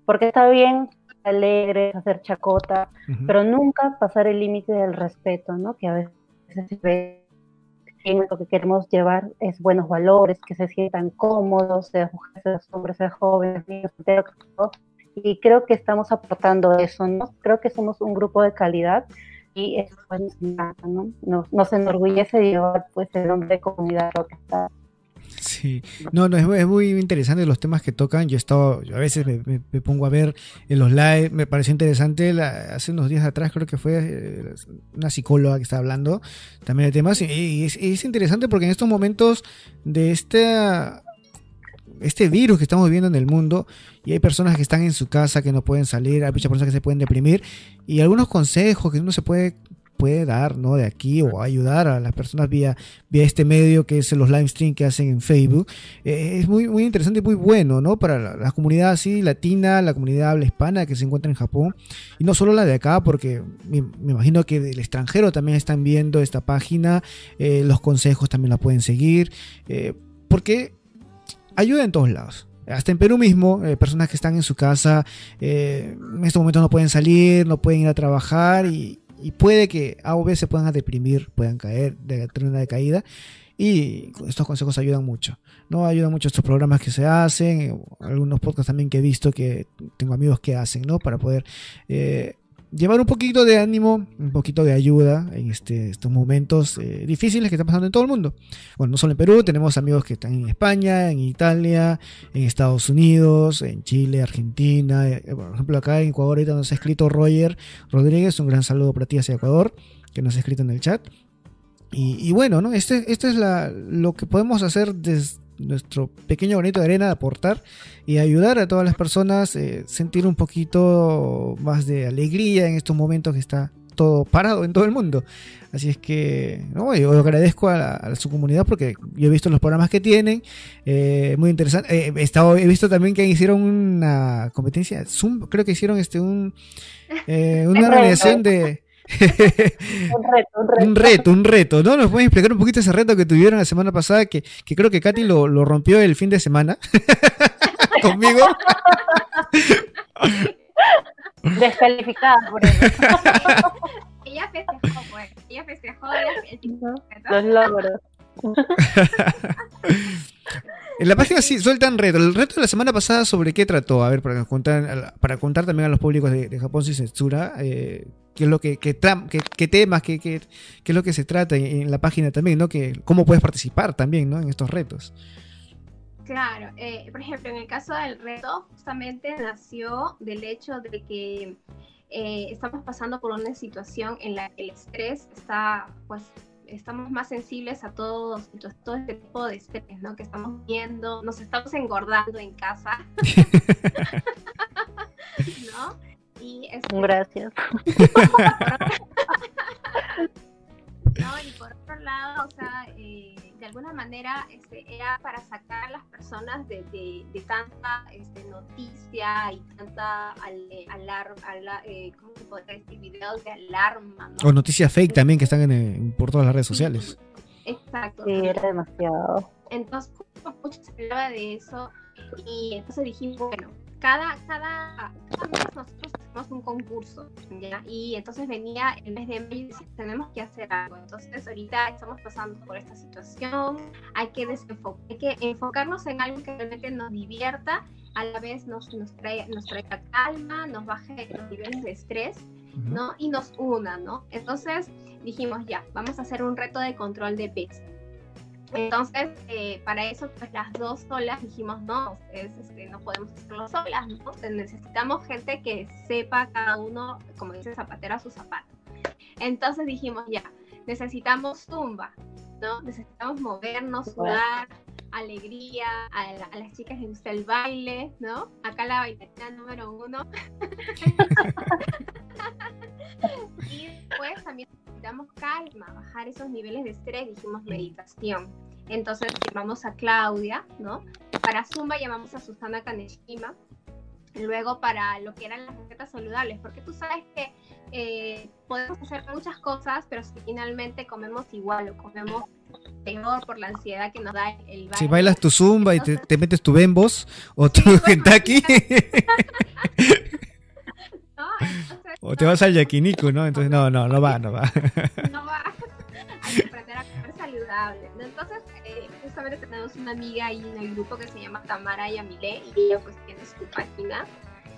porque está bien alegres, hacer chacota, pero nunca pasar el límite del respeto, ¿no? Que a veces se ve lo que queremos llevar es buenos valores, que se sientan cómodos, sean mujeres, sean hombres, sean jóvenes, y creo que estamos aportando eso, ¿no? Creo que somos un grupo de calidad y eso ¿no? Nos, nos enorgullece llevar pues el nombre de comunidad está Sí, no, no, es, muy interesante los temas que tocan. Yo he estado, a veces me, pongo a ver en los live, me pareció interesante. hace unos días atrás, creo que fue eh, una psicóloga que estaba hablando también de temas. Y, es, interesante porque en estos momentos de este, este virus que estamos viviendo en el mundo, y hay personas que están en su casa que no pueden salir, hay muchas personas que se pueden deprimir, y algunos consejos que uno se puede puede dar, ¿no? De aquí o ayudar a las personas vía, vía este medio que es los live stream que hacen en Facebook. Eh, es muy, muy interesante y muy bueno, ¿no? Para la, comunidad así latina, la comunidad habla hispana que se encuentra en Japón. Y no solo la de acá, porque me, imagino que del extranjero también están viendo esta página. Eh, los consejos también la pueden seguir. Eh, porque ayuda en todos lados. Hasta en Perú mismo, personas que están en su casa, en estos momentos no pueden salir, no pueden ir a trabajar y, y puede que A o B se puedan deprimir, puedan caer, de tener una decaída. Y estos consejos ayudan mucho. ¿no? Ayudan mucho estos programas que se hacen, algunos podcasts también que he visto que tengo amigos que hacen, ¿no? Para poder eh, llevar un poquito de ánimo, un poquito de ayuda en este, estos momentos eh, difíciles que están pasando en todo el mundo. Bueno, no solo en Perú, tenemos amigos que están en España, en Italia, en Estados Unidos, en Chile, Argentina. Eh, por ejemplo, acá en Ecuador ahorita nos ha escrito Roger Rodríguez, un gran saludo para ti hacia Ecuador, que nos ha escrito en el chat. Y, bueno, ¿no? Este, este es la, lo que podemos hacer desde nuestro pequeño granito de arena de aportar y ayudar a todas las personas eh, sentir un poquito más de alegría en estos momentos que está todo parado en todo el mundo. Así es que ¿no? yo agradezco a, su comunidad porque yo he visto los programas que tienen, eh, muy interesante. Eh, he, estado, he visto también que hicieron una competencia, Zoom, creo que hicieron este un, una organización de un reto, un reto. Un reto, un reto. ¿No? ¿Nos pueden explicar un poquito ese reto que tuvieron la semana pasada? Que, que creo que Katy lo, lo rompió el fin de semana. Conmigo. Descalificada por eso. ella festejó, pues. Ella festejó el Los logros. En la página sí sueltan reto. El reto de la semana pasada, ¿sobre qué trató? A ver, para contar, para contar también a los públicos de, Japón sin censura, eh, qué es lo que, qué, temas, qué, qué, qué, es lo que se trata en, la página también, ¿no? Que, cómo puedes participar también, ¿no? En estos retos. Claro, eh, por ejemplo, en el caso del reto, justamente nació del hecho de que eh, estamos pasando por una situación en la que el estrés está, pues, estamos más sensibles a todos, todo este tipo de estrés, ¿no? Que estamos viendo, nos estamos engordando en casa, ¿no? Y Gracias. ¿no? Y por otro lado, o sea, eh, de alguna manera este, era para sacar a las personas de, de, tanta este, noticia y tanta alarma, eh, ¿cómo se puede decir? Videos de alarma, ¿no? O noticias fake también que están en, por todas las redes sociales. Exacto. Sí, era demasiado. Entonces, mucho se hablaba de eso y entonces dijimos, bueno, cada, cada, cada mes nosotros un concurso, ¿ya? Y entonces venía el mes de mayo y decía, tenemos que hacer algo. Entonces ahorita estamos pasando por esta situación, hay que desenfocar, hay que enfocarnos en algo que realmente nos divierta, a la vez nos, nos, trae, nos traiga calma, nos baje los niveles de estrés, ¿no? Y nos una, ¿no? Entonces dijimos, ya, vamos a hacer un reto de control de peso entonces, eh, para eso, pues las dos solas dijimos, no, este, no podemos hacerlo solas, ¿no? necesitamos gente que sepa cada uno, como dice Zapatero, a su zapato. Entonces dijimos, ya, necesitamos zumba, ¿no? Necesitamos movernos, sudar, alegría, a, las chicas les gusta el baile, ¿no? Acá la bailarina número uno. y después también necesitamos calma, bajar esos niveles de estrés, dijimos meditación. Entonces llamamos a Claudia, ¿no? Para Zumba llamamos a Susana Kaneshima. Luego para lo que eran las recetas saludables, porque tú sabes que eh, podemos hacer muchas cosas, pero si finalmente comemos igual o comemos peor por la ansiedad que nos da el baile. Si bailas tu zumba y te, metes tu bembos o tu Kentucky. o te vas al yakiniku, ¿no? Entonces no, no, no va, no va. no va. Hay que aprender a comer saludable. Entonces, eh, justamente tenemos una amiga ahí en el grupo que se llama Tamara Yamile y ella pues tiene su página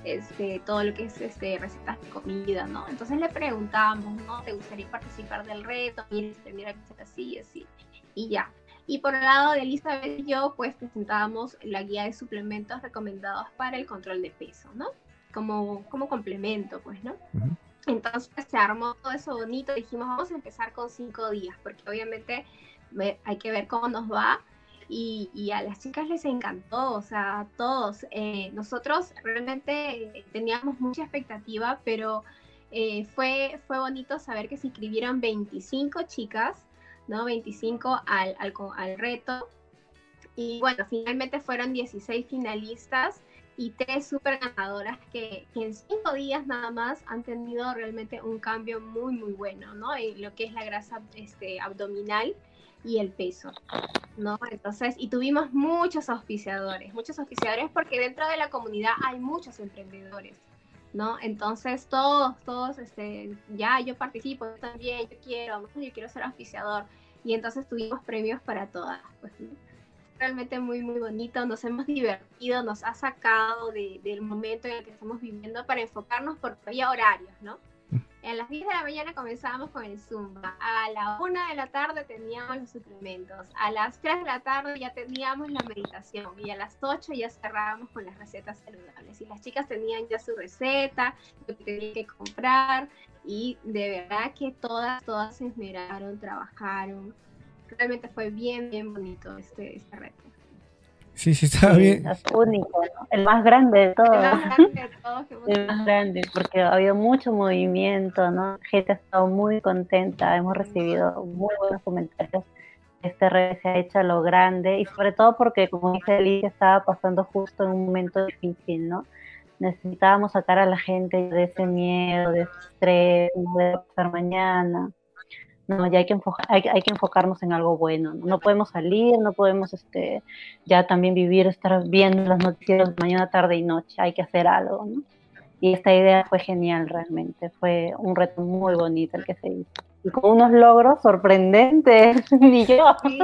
este, todo lo que es este, recetas de comida, ¿no? Entonces le preguntamos, ¿no? ¿Te gustaría participar del reto? Mira, mira así y así. Y ya. Y por el lado de Elizabeth y yo, pues presentábamos la guía de suplementos recomendados para el control de peso, ¿no? Como, como complemento, pues, ¿no? Entonces se armó todo eso bonito. Dijimos, vamos a empezar con cinco días, porque obviamente hay que ver cómo nos va y, a las chicas les encantó, o sea, a todos. Eh, nosotros realmente teníamos mucha expectativa, pero eh, fue, fue bonito saber que se inscribieron 25 chicas, ¿no? 25 al, al, al reto. Y bueno, finalmente fueron 16 finalistas y tres super ganadoras que, que, en cinco días nada más han tenido realmente un cambio muy muy bueno, ¿no? En lo que es la grasa este, abdominal y el peso, ¿no? Entonces, y tuvimos muchos auspiciadores, muchos auspiciadores porque dentro de la comunidad hay muchos emprendedores, ¿no? Entonces, todos, todos, este, ya yo participo también, yo quiero, yo quiero ser auspiciador. Y entonces tuvimos premios para todas, pues, Realmente muy, muy bonito, nos hemos divertido, nos ha sacado del momento en el que estamos viviendo para enfocarnos porque había horarios, ¿no? A las 10 de la mañana comenzábamos con el Zumba. A la 1 de la tarde teníamos los suplementos. A las 3 de la tarde ya teníamos la meditación. Y a las 8 ya cerrábamos con las recetas saludables. Y las chicas tenían ya su receta, lo que tenían que comprar. Y de verdad que todas, todas se esmeraron, trabajaron. Realmente fue bien, bien bonito este, este reto. Sí, sí, estaba bien. Es único, el más grande de todos. El más grande de todos. el más grande, porque ha habido mucho movimiento, ¿no? gente ha estado muy contenta, hemos recibido muy buenos comentarios. Este red se ha hecho a lo grande y sobre todo porque, como dice Alicia, estaba pasando justo en un momento difícil, ¿no? Necesitábamos sacar a la gente de ese miedo, de ese estrés, de pasar mañana no, ya hay que, hay, que enfocarnos en algo bueno, ¿no? podemos salir, no podemos este, ya también vivir, estar viendo las noticias mañana, tarde y noche, hay que hacer algo, ¿no? Y esta idea fue genial realmente, fue un reto muy bonito el que se hizo. y con unos logros sorprendentes, ni yo. Sí.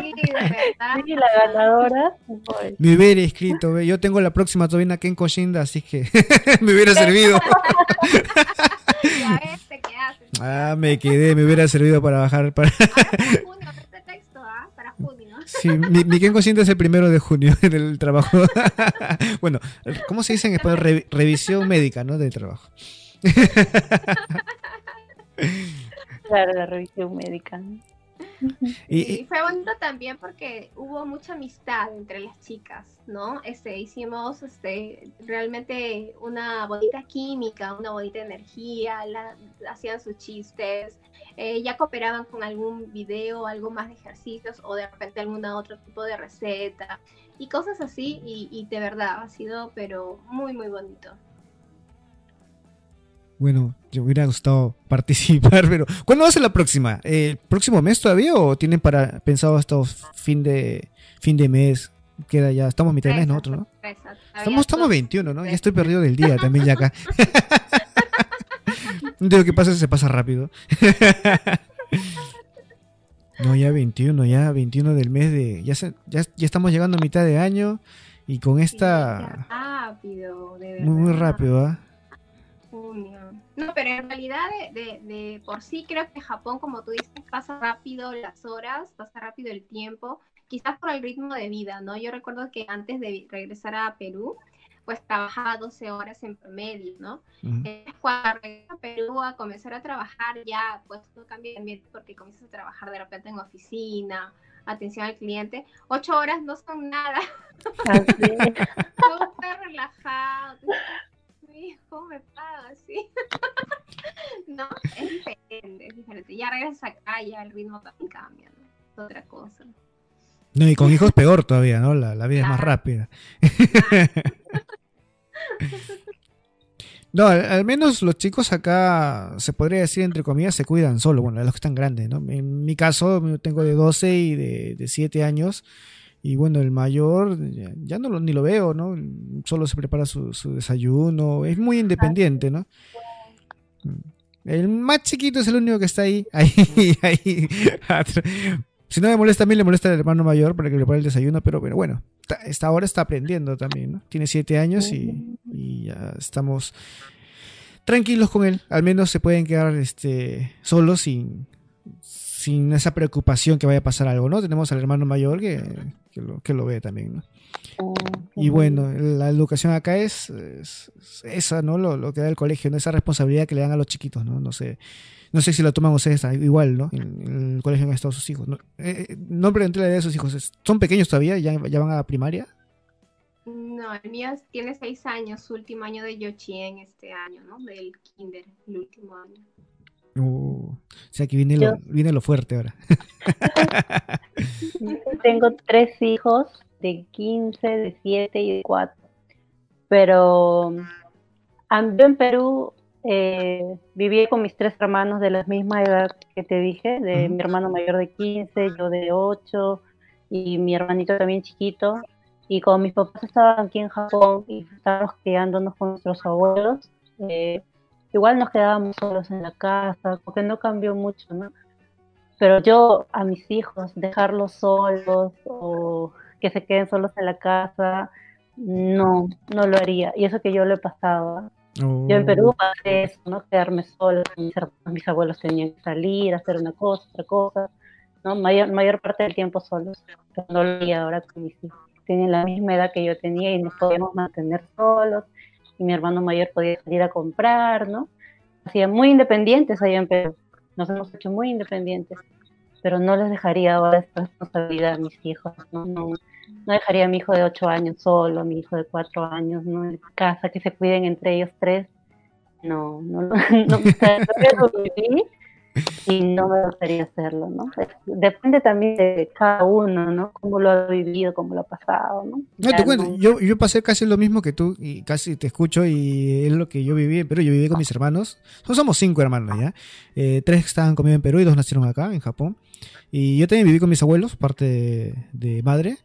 Sí, la ganadora. pues, Me hubiera escrito, ve, yo tengo la próxima todavía aquí en Koshinda, así que me hubiera servido. Quedaste. Ah, me quedé, me hubiera servido para bajar. Para... Ah, para junio, este texto, ¿ah? Para junio. Sí, mi, mi Ken Koshinda es el primero de junio en el trabajo. bueno, ¿cómo se dice en español? Re- revisión médica, ¿no? Del trabajo. Claro, la revisión médica. Y, Sí, fue bonito también porque hubo mucha amistad entre las chicas, ¿no? Este, hicimos este, realmente una bonita química, una bonita energía, la- hacían sus chistes, eh, ya cooperaban con algún video, algo más de ejercicios o de repente algún otro tipo de receta y cosas así y, y de verdad ha sido pero muy muy bonito. Bueno, yo hubiera gustado participar, pero ¿cuándo va a ser la próxima? ¿El próximo mes todavía o tienen para pensado hasta fin de fin de mes? Queda ya, estamos a mitad de mes nosotros, ¿no? Estamos, estamos todo- 21, ¿no? Ya estoy perdido del día también ya acá. No digo que pasa, se pasa rápido. No, ya 21, ya 21 del mes de... Ya, se- ya, ya estamos llegando a mitad de año y con esta... rápido, de verdad. Muy, muy rápido, ¿ah? No, pero en realidad de, de, de por sí creo que Japón, como tú dices, pasa rápido las horas, pasa rápido el tiempo, quizás por el ritmo de vida, ¿no? Yo recuerdo que antes de regresar a Perú, pues trabajaba 12 horas en promedio, ¿no? Es cuando regreso a Perú a comenzar a trabajar ya, pues todo cambia de ambiente porque comienzas a trabajar de repente en oficina, atención al cliente. Ocho horas no son nada, Así. No, es diferente, es diferente. Ya regresas acá, ya el ritmo también cambia, ¿no? Es otra cosa. No, y con hijos peor todavía, ¿no? La, la vida es más rápida. No, al, al menos los chicos acá, se podría decir entre comillas, se cuidan solo. Bueno, los que están grandes, ¿no? En mi caso, yo tengo de 12 y de, de 7 años. Y bueno, el mayor ya, ya no lo, ni lo veo, ¿no? Solo se prepara su, su desayuno. Es muy independiente, ¿no? El más chiquito es el único que está ahí, ahí, ahí. Si no me molesta a mí, le molesta al hermano mayor para que le prepare el desayuno, pero, pero bueno, esta ahora está aprendiendo también, ¿no? Tiene siete años y, y ya estamos tranquilos con él. Al menos se pueden quedar este, solos sin, sin esa preocupación que vaya a pasar algo, ¿no? Tenemos al hermano mayor que, que, lo, que lo ve también, ¿no? Y bueno, la educación acá es, es- es esa, ¿no? Lo, lo que da el colegio, ¿no? Esa responsabilidad que le dan a los chiquitos, ¿no? No sé, no sé si lo toman ustedes igual, ¿no? En, en el colegio han estado sus hijos. No, Eh, eh, no pregunté la idea de sus hijos. ¿es- ¿Son pequeños todavía? ¿Ya, ya van a la primaria? No, el mío tiene seis años, su último año de Yochien este año, ¿no? Del kinder, el último año. Uh, o sea que viene lo, viene lo fuerte ahora. Tengo tres hijos de 15, de 7 y de 4. Pero yo en Perú eh, vivía con mis tres hermanos de la misma edad que te dije, de Ujú. mi hermano mayor de 15, yo de 8 y mi hermanito también chiquito. Y como mis papás estaban aquí en Japón y estábamos criándonos con nuestros abuelos, eh, igual nos quedábamos solos en la casa, porque no cambió mucho, ¿no? Pero yo a mis hijos, dejarlos solos o que se queden solos en la casa, no, no lo haría. Y eso que yo lo he pasado. Yo en Perú pasé eso, ¿no? Quedarme sola, mis, mis abuelos tenían que salir, hacer una cosa, otra cosa, ¿no? Mayor, mayor parte del tiempo solos. Pero no lo haría ahora con mis hijos. Tienen la misma edad que yo tenía y nos podíamos mantener solos. Y mi hermano mayor podía salir a comprar, ¿no? Hacían muy independientes allá en Perú. Nos hemos hecho muy independientes. Pero no les dejaría ahora esta responsabilidad a mis hijos, ¿no? No, no dejaría a mi hijo de 8 años solo, a mi hijo de 4 años, ¿no? En casa, que se cuiden entre ellos tres. No, no, no, no, o sea, no lo viví y no me gustaría hacerlo, ¿no? Depende también de cada uno, ¿no? Cómo lo ha vivido, cómo lo ha pasado, ¿no? No, Ya te cuento, no- yo, yo pasé casi lo mismo que tú y casi te escucho y es lo que yo viví en Perú. Yo viví con mis hermanos. No somos cinco hermanos ya. Eh, tres estaban conmigo en Perú y dos nacieron acá, en Japón. Y yo también viví con mis abuelos, parte de, de madre.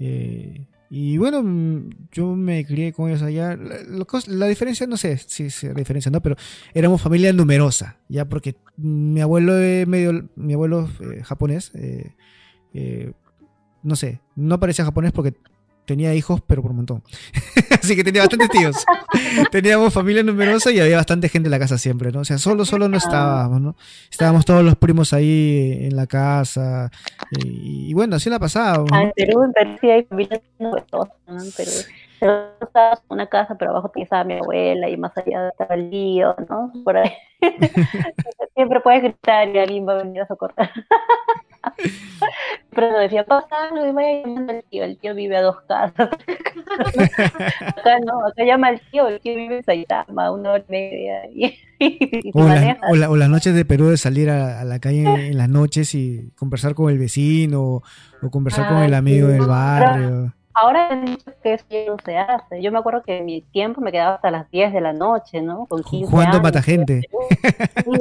Eh, Y bueno, mm, yo me crié con ellos allá. La, la diferencia, no sé si sí, la diferencia, ¿no? Pero éramos familia numerosa, ya porque mi abuelo es medio, mi abuelo eh, japonés, eh, eh, no sé, no parecía japonés porque tenía hijos, pero por un montón. Así que tenía bastantes tíos. Teníamos familia numerosa y había bastante gente en la casa siempre, ¿no? O sea, solo, solo no estábamos, ¿no? Estábamos todos los primos ahí en la casa. Y, bueno, así la pasábamos. ¿no? Ah, en Perú, en Perú sí hay familias numerosas, ¿no? En Perú. Pero en una casa, pero abajo estaba mi abuela y más allá estaba el lío, ¿no? Por ahí. Siempre puedes gritar y alguien va a venir a socorrer. Pero decía, pasa no vaya llamando al tío, el tío vive a dos casas. acá no, acá llama al tío, el tío vive en Saitama, una hora y media. Y, o, la, o, las noches de Perú de salir a, la calle en, las noches y conversar con el vecino o conversar con el amigo del barrio. Ahora que eso ya no se hace. Yo me acuerdo que en mi tiempo me quedaba hasta las 10 de la noche, ¿no? Con 15 Jugando mata gente.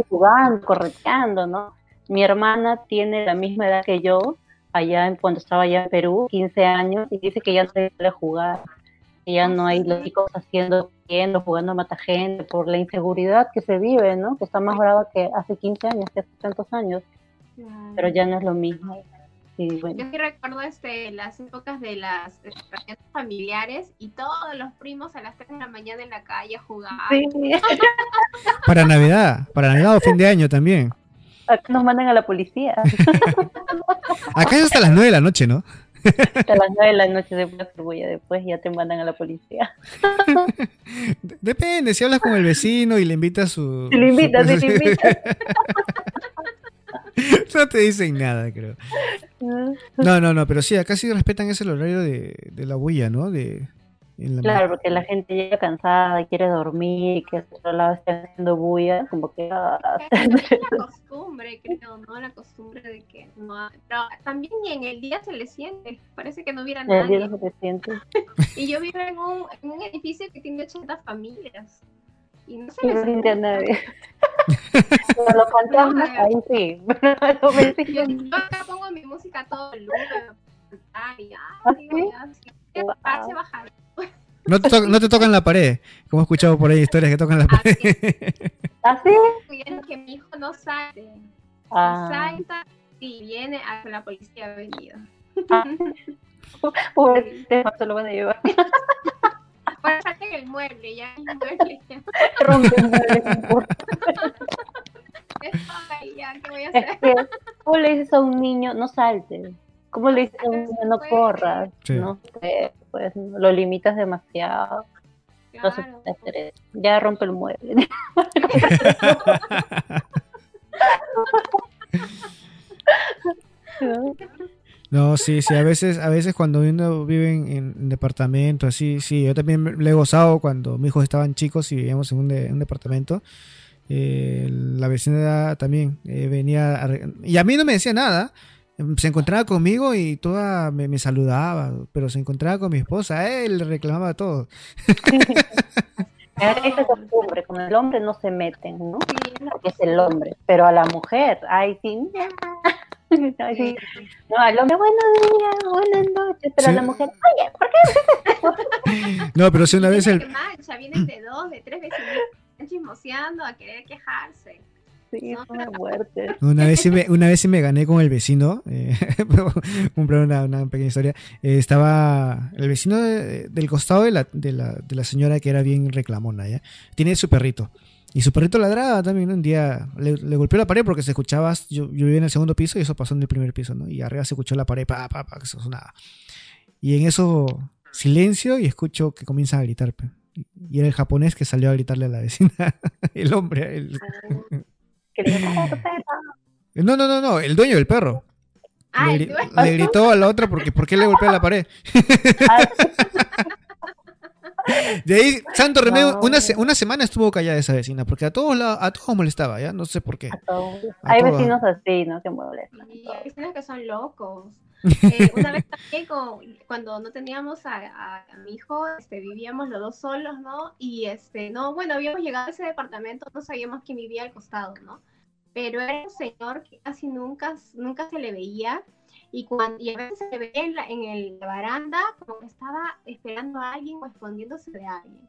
jugando, correteando, ¿no? Mi hermana tiene la misma edad que yo, allá cuando estaba allá en Perú, 15 años, y dice que ya no se puede jugar. Que ya no hay los chicos haciendo, jugando a mata gente por la inseguridad que se vive, ¿no? Que está más brava que hace 15 años, que hace tantos años. Pero ya no es lo mismo. Yo sí recuerdo este, las épocas de las fiestas familiares y todos los primos a las 3 de la mañana en la calle jugando. para Navidad, para Navidad o fin de año también. Acá nos mandan a la policía. Acá es hasta las 9 de la noche, ¿no? Hasta las 9 de la noche de bulla, después ya te mandan a la policía. Depende, si hablas con el vecino y le invitas su... Si le invitas, si le invitas. no te dicen nada, creo. No, no, no, pero sí, acá sí respetan ese horario de, de la bulla, ¿no? De, claro, porque la gente llega cansada y quiere dormir y que otro lado estén haciendo bulla, como que... Ah, es la costumbre, creo, ¿no? La costumbre de que no... Pero también en el día se le siente, parece que no hubiera nadie. En el día se le siente. y yo vivo en un, en un edificio que tiene 80 familias. Y no se le siente a nadie. Pero los fantasmas, ahí sí. yo, yo acá pongo mi música todo el lunes. Ay, ay, ay, wow. bajar. No te, no te tocan la pared, como he escuchado por ahí historias que tocan la pared. ¿Así? Cuidando que mi hijo no sale. Ah. salta y viene hasta la policía ha venido. Ah. Pobre, se lo van a llevar. Para sacar el mueble, ya el mueble. Rompe el mueble, ya, ¿qué voy a hacer? Es que, ¿Cómo le dices a un niño, no saltes? ¿Cómo le dices a un niño, no corras? No sé pues lo limitas demasiado. No se puede hacer eso. Ya rompe el mueble. No, sí, sí, a veces, a veces cuando uno vive en, departamento, así, sí, yo también le he gozado cuando mis hijos estaban chicos y vivíamos en un, un departamento. Eh, la vecina también eh, venía, y a mí no me decía nada, se encontraba conmigo y toda me, saludaba, pero se encontraba con mi esposa, él reclamaba todo. Esa costumbre, con el hombre no se meten, ¿no? Porque es el hombre, pero a la mujer, ay sí, No, al hombre, buenos días, buenas noches, pero a la mujer, oye, ¿por qué? no, pero si una vez el... Mancha, vienen de dos, de tres veces, chismoseando a querer quejarse. Sí, muerte. Una vez sí me, una vez sí me gané con el vecino, eh, una, una, pequeña historia. Eh, estaba el vecino del costado de la, de, la, de la señora que era bien reclamona, ¿ya? Tiene su perrito. Y su perrito ladraba también. Un día le, golpeó la pared porque se escuchaba. Yo, yo, vivía en el segundo piso y eso pasó en el primer piso, ¿no? Y arriba se escuchó la pared, pa, pa, pa, que eso sonaba. Y en eso, silencio y escucho que comienza a gritar. Y era el japonés que salió a gritarle a la vecina. el hombre. El... Ah. No, no, no, no, el dueño del perro. le, gritó a la otra porque ¿por qué le golpea la pared? De ahí, Santo Remedio, una, una, semana estuvo callada esa vecina, porque a todos a todos molestaba, ¿ya? No sé por qué. Hay vecinos así, ¿no? Que molestan. hay vecinos que son locos. Eh, una vez también, cuando no teníamos a, mi hijo, este, vivíamos los dos solos, ¿no? Y, este, no, bueno, habíamos llegado a ese departamento, no sabíamos quién vivía al costado, ¿no? Pero era un señor que casi nunca, nunca se le veía Y, cuando, y a veces se veía en la, en el, la baranda como que estaba esperando a alguien o escondiéndose de alguien.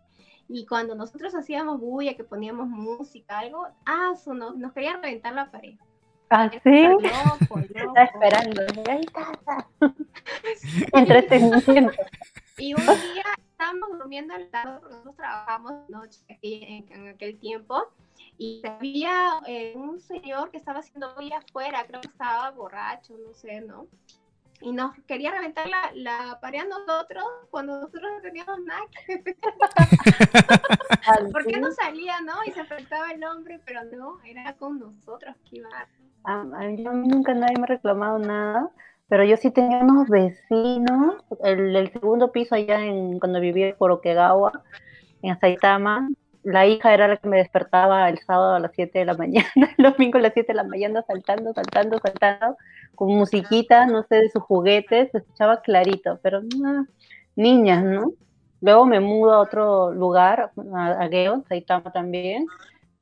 Y cuando nosotros hacíamos bulla, que poníamos música, algo, ah, eso nos, nos quería reventar la pared. ¿Ah, sí? Está esperando. Entretenimiento. Y un día estábamos durmiendo al lado, nosotros trabajamos noche en, aquel tiempo, y había eh, un señor que estaba haciendo bulla afuera, creo que estaba borracho, no sé, ¿no? y nos quería reventar la, la pared a nosotros cuando nosotros no teníamos nada ¿Por qué no salía, no? Y se afectaba el hombre, pero no, era con nosotros que iba. A, a mí nunca nadie me ha reclamado nada, pero yo sí tenía unos vecinos, el, segundo piso allá en, cuando vivía por Okegawa, en Saitama, la hija era la que me despertaba el sábado a las 7 de la mañana, el domingo a las 7 de la mañana, saltando, saltando, saltando, con musiquita, no sé, de sus juguetes, se escuchaba clarito, pero no, niñas, ¿no? Luego me mudo a otro lugar, a, Geo, Saitama también,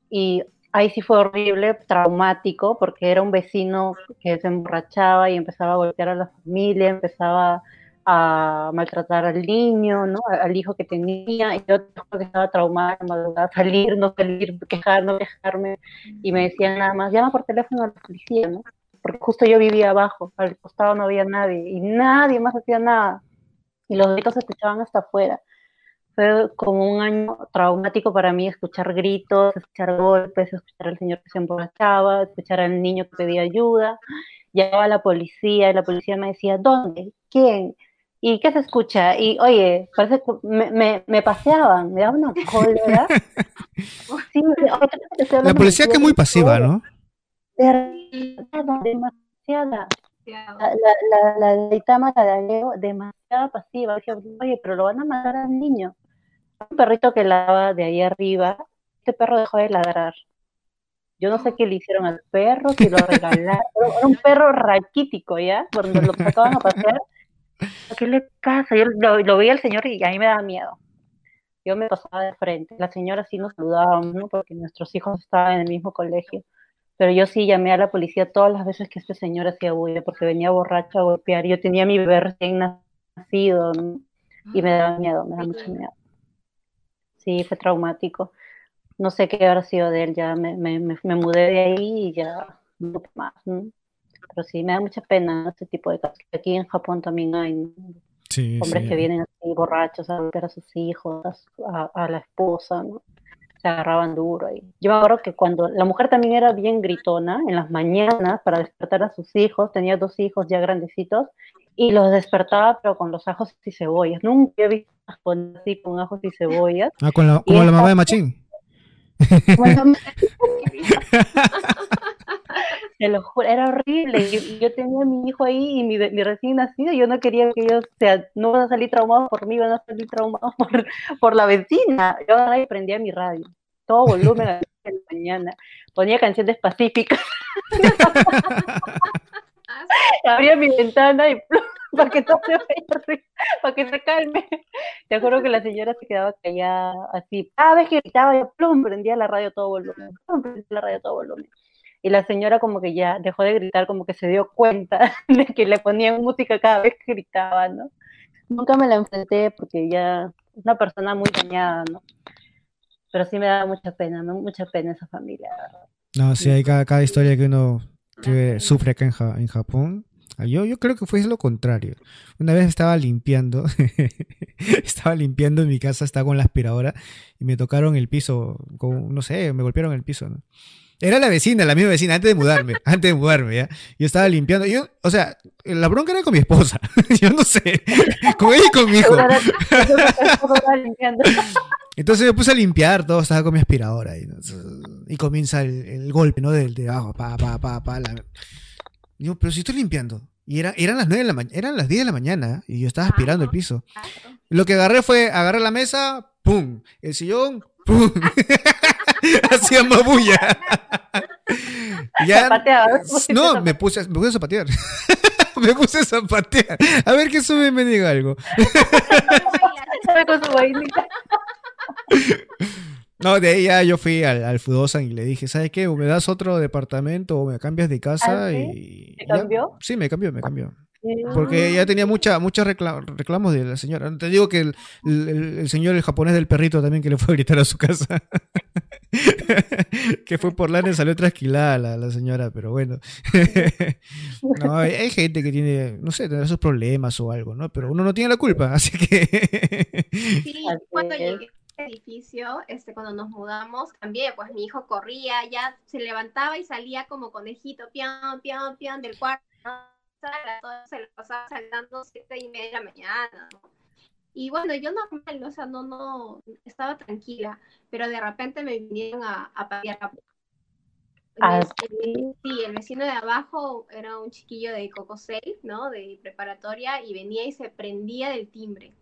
y ahí sí fue horrible, traumático, porque era un vecino que se emborrachaba y empezaba a golpear a la familia, empezaba a maltratar al niño, ¿no? Al hijo que tenía, y yo estaba traumada, salir, no salir, quejar, no quejarme, y me decían nada más, llama por teléfono a la policía, ¿no? Porque justo yo vivía abajo, al costado no había nadie, y nadie más hacía nada, y los gritos se escuchaban hasta afuera. Fue como un año traumático para mí escuchar gritos, escuchar golpes, escuchar al señor que se emborrachaba, escuchar al niño que pedía ayuda. Llegaba la policía y la policía me decía, ¿dónde? ¿Quién? ¿Y qué se escucha? Y oye, parece que me, me, paseaban, me daba una cólera. sí, la policía que es muy pasiva, ¿no? Demasiada. La, la, la, la Leo, demasiada pasiva. oye, pero lo van a matar al niño. Un perrito que lava de ahí arriba, este perro dejó de ladrar. Yo no sé qué le hicieron al perro, si lo regalaron. Era un perro raquítico, ¿ya? Cuando lo sacaban a pasear ¿Qué le pasa? Yo lo, veía al señor y a mí me daba miedo. Yo me pasaba de frente. La señora sí nos saludábamos, ¿no? Porque nuestros hijos estaban en el mismo colegio. Pero yo sí llamé a la policía todas las veces que este señor hacía bulla, porque venía borracho a golpear. Yo tenía mi bebé recién nacido, Y me daba miedo, me daba mucho miedo. Sí, fue traumático. No sé qué habrá sido de él, ya me, me, me mudé de ahí y ya no más. ¿no? pero sí, me da mucha pena este tipo de casos. Aquí en Japón también hay hombres que vienen así borrachos a ver a sus hijos, a, la esposa, ¿no? se agarraban duro ahí. Yo me acuerdo que cuando la mujer también era bien gritona, en las mañanas para despertar a sus hijos, tenía dos hijos ya grandecitos, y los despertaba pero con los ajos y cebollas. Nunca he visto así con ajos y cebollas. Ah, con la, como la mamá de Machín. Te lo juro, era horrible. Yo, yo tenía a mi hijo ahí y mi, mi, recién nacido, yo no quería que ellos, sea, no van a salir traumados por mí, van a salir traumados por, por la vecina. Yo ahí prendía mi radio, todo volumen a la mañana, ponía canciones pacíficas. Abría mi ventana y para que todo se para que se calme. Te acuerdo que la señora se quedaba callada así. Cada vez que gritaba, yo plum, prendía la radio todo volumen, plum, prendía la radio todo volumen y la señora como que ya dejó de gritar, como que se dio cuenta de que le ponían música cada vez que gritaba, ¿no? Nunca me la enfrenté porque ya es una persona muy dañada, ¿no? Pero sí me da mucha pena, mucha pena esa familia. No, sí, hay cada, historia que uno sufre acá en, Japón. Ah, yo, yo creo que fue lo contrario. Una vez estaba limpiando, estaba limpiando en mi casa, estaba con la aspiradora y me tocaron el piso, con, no sé, me golpearon el piso, ¿no? Era la vecina, la misma vecina, antes de mudarme, antes de mudarme, ¿ya? Yo estaba limpiando, yo, o sea, la bronca era con mi esposa, yo no sé, con ella y con mi hijo. Entonces me puse a limpiar, todo estaba con mi aspiradora y, y comienza el, golpe, ¿no? Del de abajo, pa, pa, pa, pa. La... Yo, pero si estoy limpiando. Y era, eran las nueve de la mañana, eran las 10 de la mañana y yo estaba aspirando el piso. Lo que agarré fue agarrar la mesa, ¡pum! El sillón, ¡pum! Hacía mabulla. ya, no, me puse, me puse a zapatear. me puse a zapatear. A ver que sube y me diga algo. No, de ahí ya yo fui al, al Fudosan y le dije, ¿sabes qué? O me das otro departamento o me cambias de casa ¿Ah, y... cambió? Sí, me cambió, me cambió. Porque ya tenía mucha, muchos reclamos de la señora. Te digo que el, señor, el japonés del perrito también que le fue a gritar a su casa. que fue por lana salió trasquilada la, la señora, pero bueno. no, hay, gente que tiene, no sé, tendrá sus problemas o algo, ¿no? Pero uno no tiene la culpa, así que... sí, cuando llegué edificio, este, cuando nos mudamos, también, pues mi hijo corría, ya se levantaba y salía como conejito, pian, pian, pian del cuarto se lo pasaba saltando siete y media de la mañana, Y bueno, yo normal, o sea, no, no, estaba tranquila, pero de repente me vinieron a, a patear la ah, sí. el vecino de abajo era un chiquillo de Cocosel, ¿no? De preparatoria, y venía y se prendía del timbre.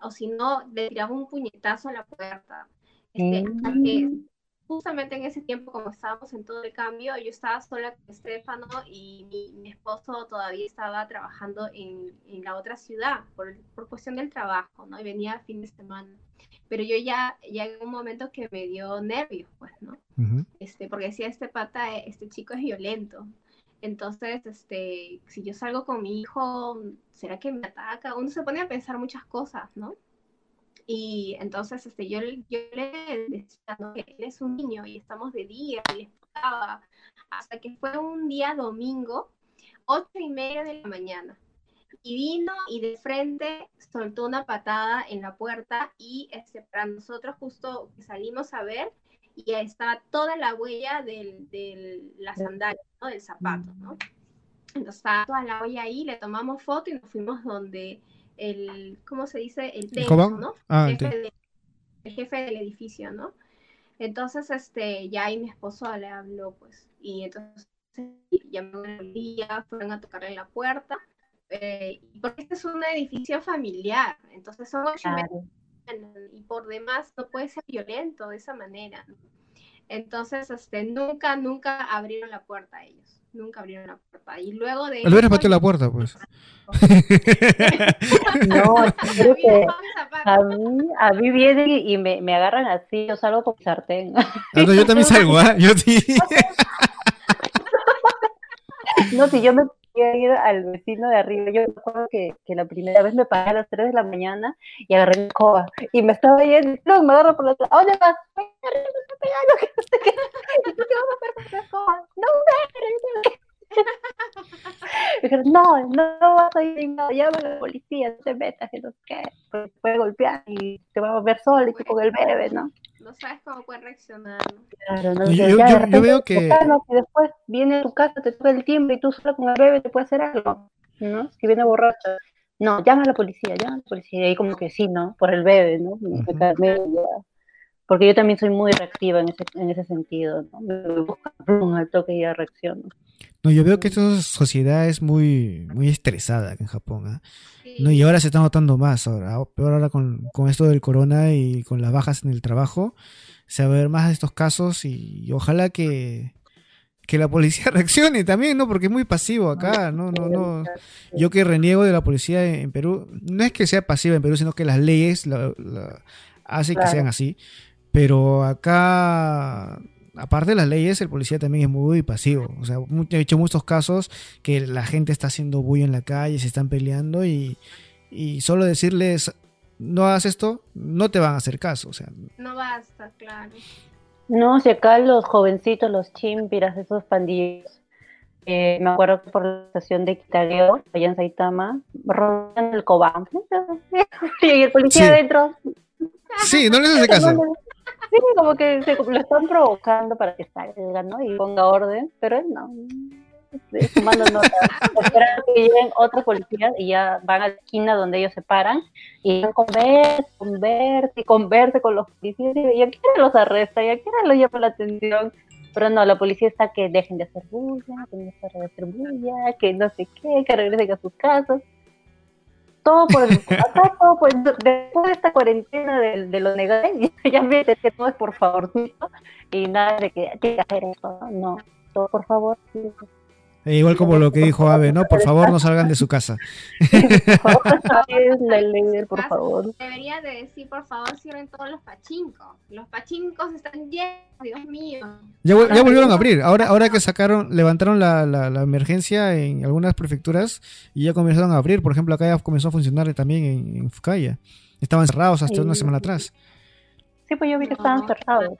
O si no, le tiraba un puñetazo a la puerta. Este, mm justamente en ese tiempo, como estábamos en todo el cambio, yo estaba sola con Estefano y mi, esposo todavía estaba trabajando en, en la otra ciudad por, por, cuestión del trabajo, ¿no? Y venía a fin de semana. Pero yo ya, ya en un momento que me dio nervios, pues, ¿no? este, porque decía, este pata, este chico es violento. Entonces, este, si yo salgo con mi hijo, ¿será que me ataca? Uno se pone a pensar muchas cosas, ¿no? Y entonces este, yo, yo le decía, ¿no? él es un niño y estamos de día, y le explicaba, hasta que fue un día domingo, ocho y media de la mañana. Y vino y de frente soltó una patada en la puerta y este, para nosotros justo salimos a ver y estaba toda la huella del, del la sandalia, ¿no? del zapato, ¿no? Entonces estaba toda la huella ahí, le tomamos foto y nos fuimos donde el, ¿cómo se dice? El técnico, ¿no? Ah, el, jefe el, jefe del edificio, ¿no? Entonces, este, ya ahí mi esposo le habló, pues, y entonces llamó el día, fueron a tocarle la puerta, eh, porque este es un edificio familiar, entonces son ocho y por demás no puede ser violento de esa manera. Entonces, este, nunca, nunca abrieron la puerta a ellos nunca abrieron la puerta. Y luego de... Al pateó la puerta, pues. no, creo que a mí, a mí vienen y me, me agarran así, yo salgo con sartén. Ah, yo también salgo, ¿ah? Yo sí. no, si yo me ir al vecino de arriba. Yo recuerdo que, que, la primera vez me paré a las 3 de la mañana y agarré mi escoba y me estaba yendo, no, me agarro por la ¿a dónde vas? ¿Y tú qué a hacer con la? No sé, no, no vas a ir nada, llama a la policía, no te metas, que no sé qué, porque te puede golpear y te va a ver solo y tú con el bebé, ¿no? No sabes cómo puede reaccionar. Claro, no, yo, yo, yo, veo que... Después viene a tu casa, te toca el timbre y tú solo con el bebé te puede hacer algo, ¿no? Si viene borracho. No, llama a la policía, llama a la policía. Y ahí como que sí, ¿no? Por el bebé, ¿no? Porque yo también soy muy reactiva en ese, en ese sentido, ¿no? Me busca un toque y ya reacciono. No, yo veo que esta sociedad es muy, muy estresada en Japón. ¿ah? No, y ahora se está notando más. Ahora, peor ahora con, con, esto del corona y con las bajas en el trabajo, se va a ver más de estos casos y, ojalá que, que la policía reaccione también, ¿no? Porque es muy pasivo acá, no, no, no. Yo que reniego de la policía en Perú, no es que sea pasiva en Perú, sino que las leyes la, hacen que sean así. Pero acá aparte de las leyes, el policía también es muy pasivo. O sea, he hecho muchos casos que la gente está haciendo bullo en la calle, se están peleando y, solo decirles no hagas esto, no te van a hacer caso. O sea, no basta, claro. No, si acá los jovencitos, los chimpiras, esos pandillos, eh, me acuerdo que por la estación de Kitareo, allá en Saitama, roban el cobán. y el policía adentro. Sí, no les hace caso. Sí, como que se, lo están provocando para que salga, ¿no? Y ponga orden, pero él no. Fumando nota. Esperan que lleguen otros policías y ya van a la esquina donde ellos se paran y van con converse, converse con los policías y a quién los arresta y a quién los llama la atención. Pero no, la policía está que dejen de hacer bulla, que no de hacer bulla, que no sé qué, que regresen a sus casas todo por el, todo por, después de esta cuarentena de, de lo negativo, ya me que todo es por favorcito y nada de que hay que hacer eso, no, todo por favor. E igual como lo que dijo Ave, ¿no? Por favor, no salgan de su casa. es la líder, por favor. Debería de decir, por favor, cierren todos los pachincos. Los pachincos están llenos, Dios mío. Ya, vol- ya volvieron a abrir. Ahora, ahora que sacaron, levantaron la, la, la emergencia en algunas prefecturas y ya comenzaron a abrir. Por ejemplo, acá ya comenzó a funcionar también en, en Fukaya. Estaban cerrados hasta Sí. una semana atrás. Sí, pues yo vi que estaban cerrados.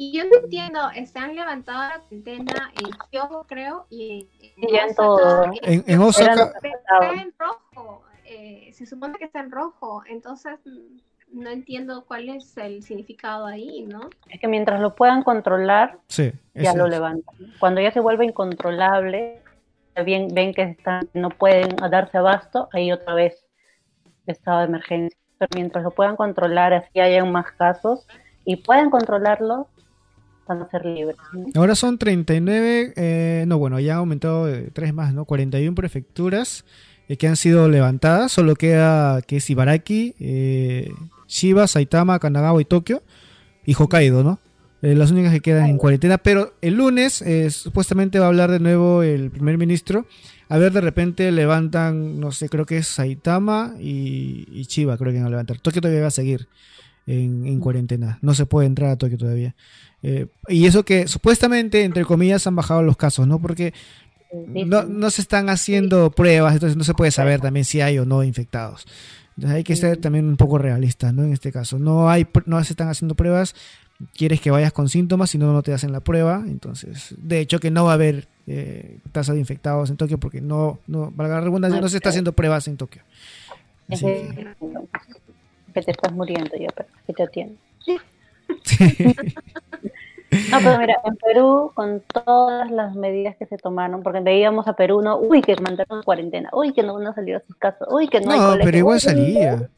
Y yo no entiendo, están levantando la cuarentena en Kyoto, creo, y en Osaka, todo. En, en Osaka, los Está en rojo, eh, se supone que está en rojo, entonces mm, no entiendo cuál es el significado ahí, ¿no? Es que mientras lo puedan controlar, sí. ya lo es. levantan. Cuando ya se vuelve incontrolable, bien, ven que están, no pueden darse abasto, ahí otra vez estado de emergencia. Pero mientras lo puedan controlar, así hayan más casos y puedan controlarlo, ser libres. ¿no? Ahora son 39, eh, no, bueno, ya han aumentado eh, tres más, ¿no? 41 prefecturas eh, que han sido levantadas. Solo queda que es Ibaraki, eh, Shiba, Saitama, Kanagawa y Tokio. Y Hokkaido, ¿no? Eh, las únicas que quedan en cuarentena. Pero el lunes eh, supuestamente va a hablar de nuevo el primer ministro. A ver, de repente levantan, no sé, creo que es Saitama y, y Chiba, creo que van a levantar. Tokio todavía va a seguir en, en cuarentena. No se puede entrar a Tokio todavía. Eh, y eso que supuestamente, entre comillas, han bajado los casos, ¿no? Porque no, no se están haciendo pruebas, entonces no se puede saber también si hay o no infectados. Entonces hay que ser también un poco realistas, ¿no? En este caso, no hay, no se están haciendo pruebas. Quieres que vayas con síntomas, si no, no te hacen la prueba. Entonces, de hecho, que no va a haber eh, tasa de infectados en Tokio porque no, no, valga la redundancia, no se está haciendo pruebas en Tokio. Es Así que te estás muriendo ya, pero que te atiendo. No, pero mira, en Perú, con todas las medidas que se tomaron, porque veíamos a Perú, ¿no? Uy, que mandaron cuarentena, uy, que no van a salir a sus casas, uy, que no, hay No, colegio, pero igual salía.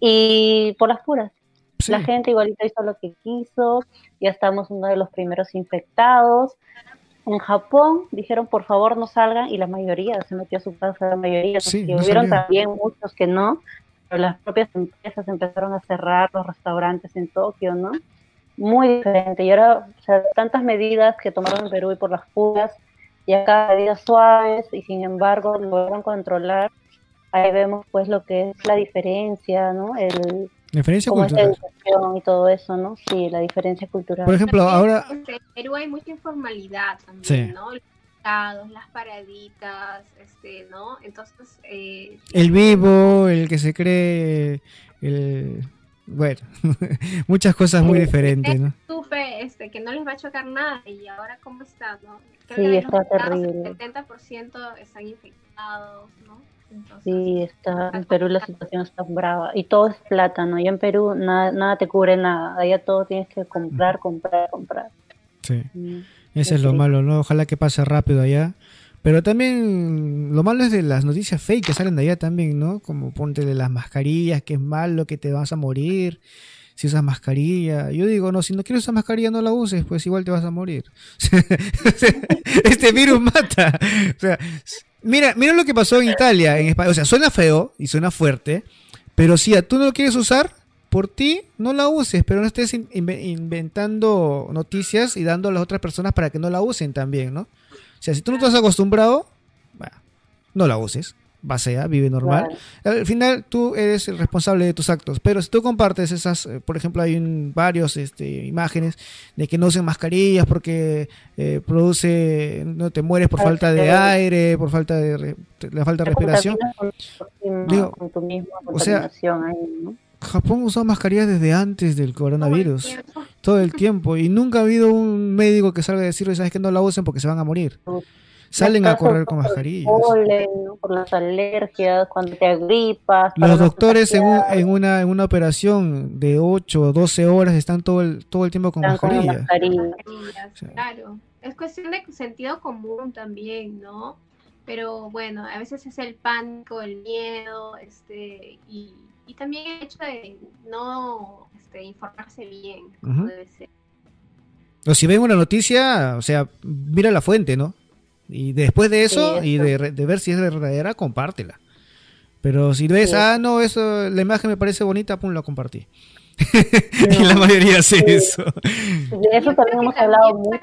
Y por las puras, Sí. la gente igualito hizo lo que quiso, ya estamos uno de los primeros infectados. En Japón dijeron, por favor, no salgan, y la mayoría se metió a su casa, la mayoría, Sí, no hubieron también muchos que no, las propias empresas empezaron a cerrar los restaurantes en Tokio, ¿no? Muy diferente. Y ahora, o sea, tantas medidas que tomaron en Perú y por las puras, y acá medidas suaves, y sin embargo lograron controlar. Ahí vemos pues lo que es la diferencia, ¿no? El, Diferencia la cultural. educación y todo eso, ¿no? Sí, la diferencia cultural. Por ejemplo, ahora en Perú hay mucha informalidad también, Sí. ¿no? Las paraditas, este, ¿no? Entonces, eh, el vivo, el que se cree, el... Bueno, muchas cosas muy diferentes, ¿no? supe este, que no les va a chocar nada y ahora cómo está, ¿no? Sí, que de está terrible. El 70% están infectados, ¿no? Entonces, Sí, está, en Perú la situación está brava. Y todo es plata, ¿no? Ya en Perú nada, nada te cubre nada. Allá todo tienes que comprar, comprar, comprar. Sí. Mm. Ese es lo malo, ¿no? Ojalá que pase rápido allá. Pero también lo malo es de las noticias fake que salen de allá también, ¿no? Como ponte de las mascarillas, que es malo, que te vas a morir si usas mascarilla. Yo digo, no, si no quieres usar mascarilla no la uses, pues igual te vas a morir. este virus mata. O sea, mira, mira lo que pasó en Italia, en España. O sea, suena feo y suena fuerte, pero si a tú no lo quieres usar, por ti no la uses, pero no estés in- inve- inventando noticias y dando a las otras personas para que no la usen también, ¿no? O sea, si tú no estás acostumbrado, bueno, no la uses. Vacía, vive normal. Claro. Al final tú eres el responsable de tus actos, pero si tú compartes esas, eh, por ejemplo, hay un- varios este, imágenes de que no usen mascarillas porque eh, produce, no te mueres por falta de aire, por falta de, re- la falta de respiración. Con, Digo, con tu misma o sea, contaminación ahí, ¿no? Japón usó mascarillas desde antes del todo el coronavirus, tiempo. todo el tiempo, y nunca ha habido un médico que salga a decir, sabes que no la usen porque se van a morir. Salen a correr con mascarillas. Por las alergias, cuando te agripas. Los doctores en, un- en una, en una operación de 8 o 12 horas están todo el, todo el tiempo con la mascarilla. mascarillas, Sí. Claro, es cuestión de sentido común también, ¿no? Pero bueno, a veces es el pánico, el miedo, este, y, y también el hecho de no este, informarse bien, como debe ser. O si ven una noticia, o sea, mira la fuente, ¿no? Y después de eso, Sí, y de, ver si es verdadera, compártela. Pero si ves, Sí. ah, no, eso, la imagen me parece bonita, pum, la compartí. y la mayoría hace eso. De eso también hemos hablado mucho.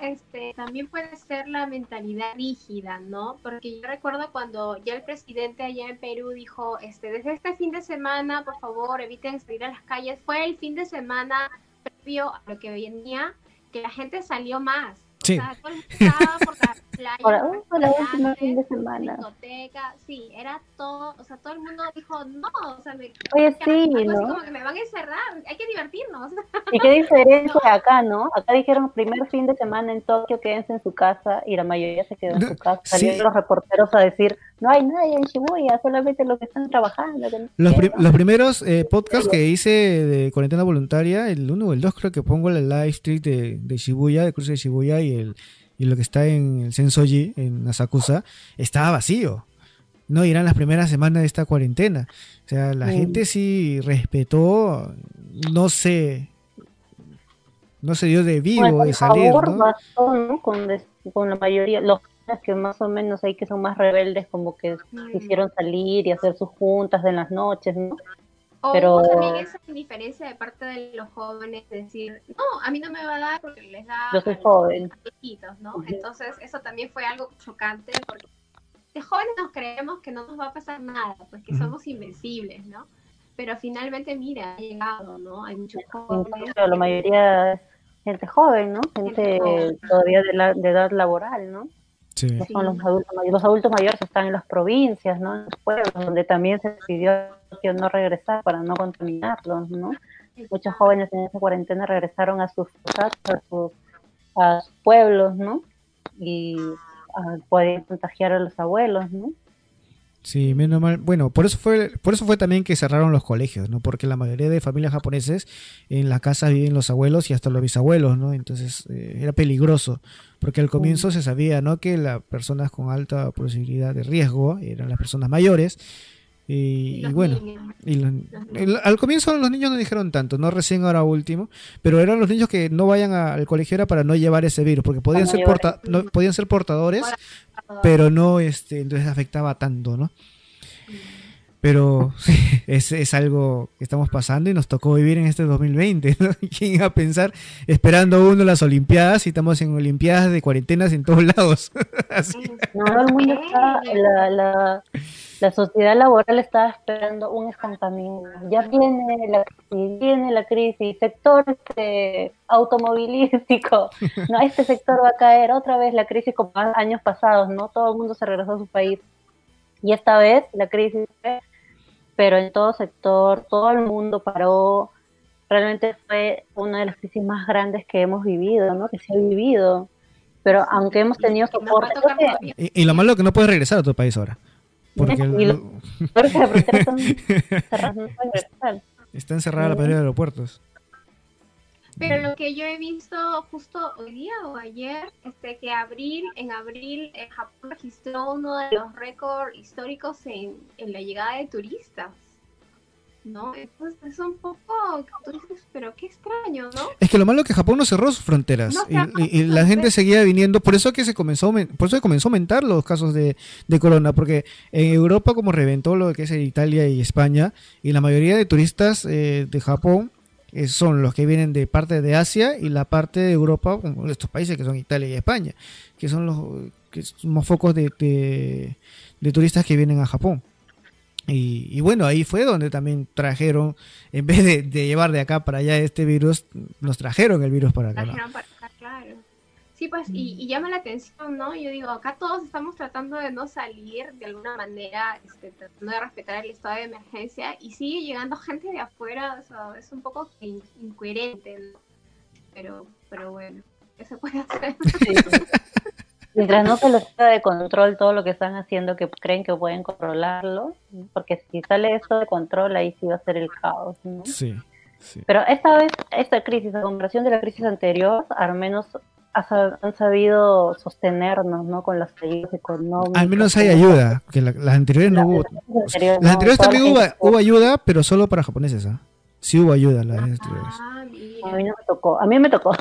este, también puede ser la mentalidad rígida, ¿no? Porque yo recuerdo cuando ya el presidente allá en Perú dijo, este, desde este fin de semana, por favor, eviten salir a las calles. Fue el fin de semana previo a lo que venía, que la gente salió más. Sí. O sea, todo el mundo estaba por la playa, Ahora, por la última fin de semana. discoteca, sí, era todo, o sea, todo el mundo dijo, no, o sea, me, Oye, sí, algo así ¿no? como que me van a encerrar, hay que divertirnos. Y qué diferencia acá, ¿no? Acá dijeron primer fin de semana en Tokio, quédense en su casa, y la mayoría se quedó en No, su casa. sí. Salieron los reporteros a decir, no hay nadie en Shibuya, solamente los que están trabajando. que no Los, qué, pri- ¿no? los primeros eh, podcasts que hice de cuarentena voluntaria, el 1 o el 2 creo que pongo el live stream de, de Shibuya, de cruce de Shibuya y el y lo que está en el Sensoji, en Asakusa, estaba vacío. No, y eran las primeras semanas de esta cuarentena. O sea, la Mm. gente sí respetó, no se, no se dio de vivo Bueno, de por salir, favor, ¿no? bastó, ¿no? Con, des- con la mayoría, los que más o menos hay que son más rebeldes, como que quisieron salir y hacer sus juntas en las noches, ¿no? O Pero- hubo también esa indiferencia de parte de los jóvenes, decir, no, a mí no me va a dar porque les da Yo soy a los joven. viejitos, ¿no? Entonces, eso también fue algo chocante porque de jóvenes nos creemos que no nos va a pasar nada, pues que somos invencibles, ¿no? Pero finalmente, mira, ha llegado, ¿no? Hay muchos En jóvenes. cambio, la mayoría es gente joven, ¿no? Gente Gente joven. todavía de, la, de edad laboral, ¿no? Sí. No Sí. son los adultos mayores. Los adultos mayores están en las provincias, ¿no? En los pueblos, donde también se decidió que no regresar para no contaminarlos, ¿no? Muchos jóvenes en esa cuarentena regresaron a sus casas, a sus, a sus pueblos, ¿no? Y ah, pueden contagiar a los abuelos, ¿no? Sí, menos mal. Bueno, por eso fue, por eso fue también que cerraron los colegios, ¿no? Porque la mayoría de familias japoneses en la casa viven los abuelos y hasta los bisabuelos, ¿no? Entonces eh, era peligroso, porque al comienzo se sabía, ¿no? Que las personas con alta posibilidad de riesgo eran las personas mayores y, bueno, y el- al comienzo los niños no dijeron tanto, no recién ahora último, pero eran los niños que no vayan a- al colegio era para no llevar ese virus, porque podían ser porta- no- podían ser portadores, pero no este entonces afectaba tanto, ¿no? Pero sí, es, es algo que estamos pasando y nos tocó vivir en este 2020. ¿no? ¿Quién iba a pensar esperando uno las Olimpiadas y estamos en Olimpiadas de cuarentenas en todos lados? Así. No, el mundo está, la, la, la sociedad laboral está esperando un estancamiento. Ya viene la crisis, viene la crisis, sector este, automovilístico, no, este sector va a caer otra vez la crisis como años pasados, ¿no? Todo el mundo se regresó a su país. Y esta vez la crisis, fue, pero en todo sector, todo el mundo paró. Realmente fue una de las crisis más grandes que hemos vivido, ¿no? Que se ha vivido. Pero aunque hemos tenido soporte, que-. Y, y lo malo es que no puedes regresar a tu país ahora. Porque Y lo- están cerradas, no pueden regresar. está encerrada la mayoría de aeropuertos. Pero lo que yo he visto justo hoy día o ayer, este que abril, en abril, eh, Japón registró uno de los récords históricos en, en la llegada de turistas. ¿No? Entonces es un poco, tú dices, pero qué extraño, ¿no? Es que lo malo es que Japón no cerró sus fronteras No y, la gente seguía viniendo, por eso que se comenzó, por eso que comenzó a aumentar los casos de, de corona, porque en Europa como reventó lo que es Italia y España y la mayoría de turistas eh, de Japón son los que vienen de parte de Asia y la parte de Europa, estos países que son Italia y España, que son los que somos focos de, de- turistas que vienen a Japón. Y, y bueno, ahí fue donde también trajeron, en vez de, llevar de acá para allá este virus, nos trajeron el virus para acá. Sí, pues, y, y llama la atención, ¿no? Yo digo, acá todos estamos tratando de no salir de alguna manera, este, tratando de respetar el estado de emergencia, y sigue llegando gente de afuera, o sea, es un poco in- incoherente, ¿no? Pero, pero bueno, ¿qué se puede hacer? Sí. Mientras no se les quede de control todo lo que están haciendo, que creen que pueden controlarlo, porque si sale esto de control, ahí sí va a ser el caos, ¿no? Sí, sí. Pero esta vez, esta crisis, a comparación de la crisis anterior, al menos han sabido sostenernos, ¿no? Con las ayudas económicas. Al menos hay ayuda, que la- las anteriores no La- hubo. las anteriores, Las no, anteriores toda la también hubo, ayuda, pero solo para japoneses, ¿ah? Sí hubo ayuda las anteriores. Ah, A mí no me tocó, a mí me tocó.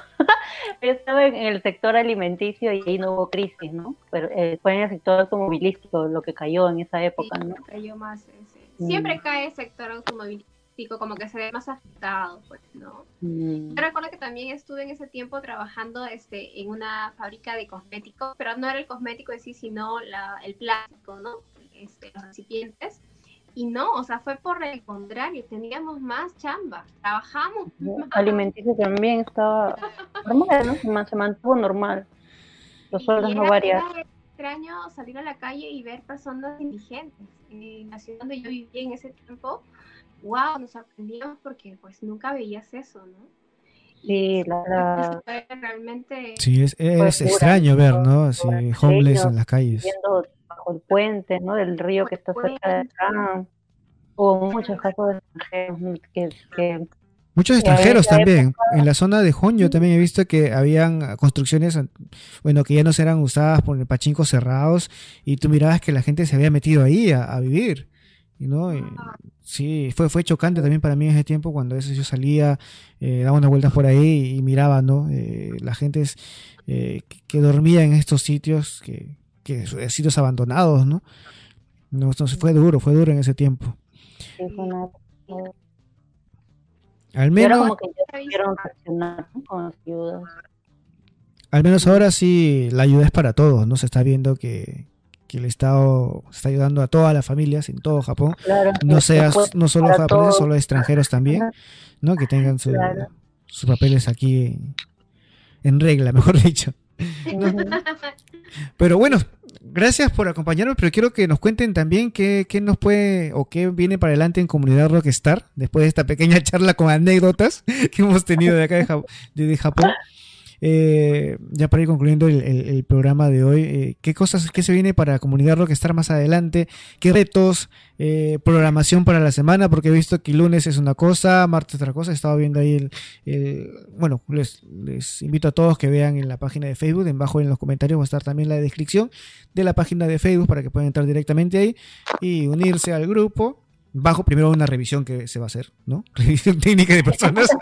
Yo estaba en el sector alimenticio y ahí no hubo crisis, ¿no? Pero eh, fue en el sector automovilístico lo que cayó en esa época, ¿no? cayó más ese. Mm. Siempre cae el sector automovilístico. Como que se ve más afectado, pues, ¿no? Mm. Yo recuerdo que también estuve en ese tiempo trabajando este, en una fábrica de cosméticos, pero no era el cosmético en sí, sino la, el plástico, ¿no? Este, los recipientes. Y no, o sea, fue por el contrario, teníamos más chamba, trabajamos. Alimenticio también estaba normal, ¿no? Se mantuvo normal. Los sueldos no variaron. extraño salir a la calle y ver personas indigentes. En la ciudad donde yo vivía en ese tiempo, wow, nos sorprendíamos porque pues nunca veías eso, ¿no? Sí, la, realmente sí es, es extraño ver, ¿no? Así homeless en las calles. Viendo bajo el puente, ¿no? Del río que está cerca de acá. Hubo muchos casos de extranjeros que, que Muchos extranjeros también. En la zona de Honjo también he visto que habían construcciones, bueno, que ya no eran usadas por el pachinko cerrados y tú mirabas que la gente se había metido ahí a, vivir. ¿No? sí, fue, fue chocante también para mí en ese tiempo cuando a veces yo salía, eh, daba unas vueltas por ahí y miraba, ¿no? Eh, la gente eh, que dormía en estos sitios, que, que sitios abandonados, ¿no? no entonces fue duro, fue duro en ese tiempo. Sí, al menos. Al menos ahora sí la ayuda es para todos, ¿no? Se está viendo que, el Estado está ayudando a todas las familias en todo Japón. no seas, no solo japoneses, solo extranjeros también, ¿no? Que tengan sus papeles aquí en regla, mejor dicho. Pero bueno, gracias por acompañarnos, pero quiero que nos cuenten también qué, qué, nos puede o qué viene para adelante en Comunidad Rockstar, después de esta pequeña charla con anécdotas que hemos tenido de acá de Japón. Eh, ya para ir concluyendo el, programa de hoy, eh, ¿qué cosas, qué se viene para Comunidad Rockstar más adelante? ¿Qué retos, eh, programación para la semana? Porque he visto que lunes es una cosa, martes otra cosa. He estado viendo ahí el, bueno, les, invito a todos que vean en la página de Facebook, debajo en los comentarios va a estar también la descripción de la página de Facebook para que puedan entrar directamente ahí y unirse al grupo bajo primero una revisión que se va a hacer, ¿no? Revisión técnica de personas.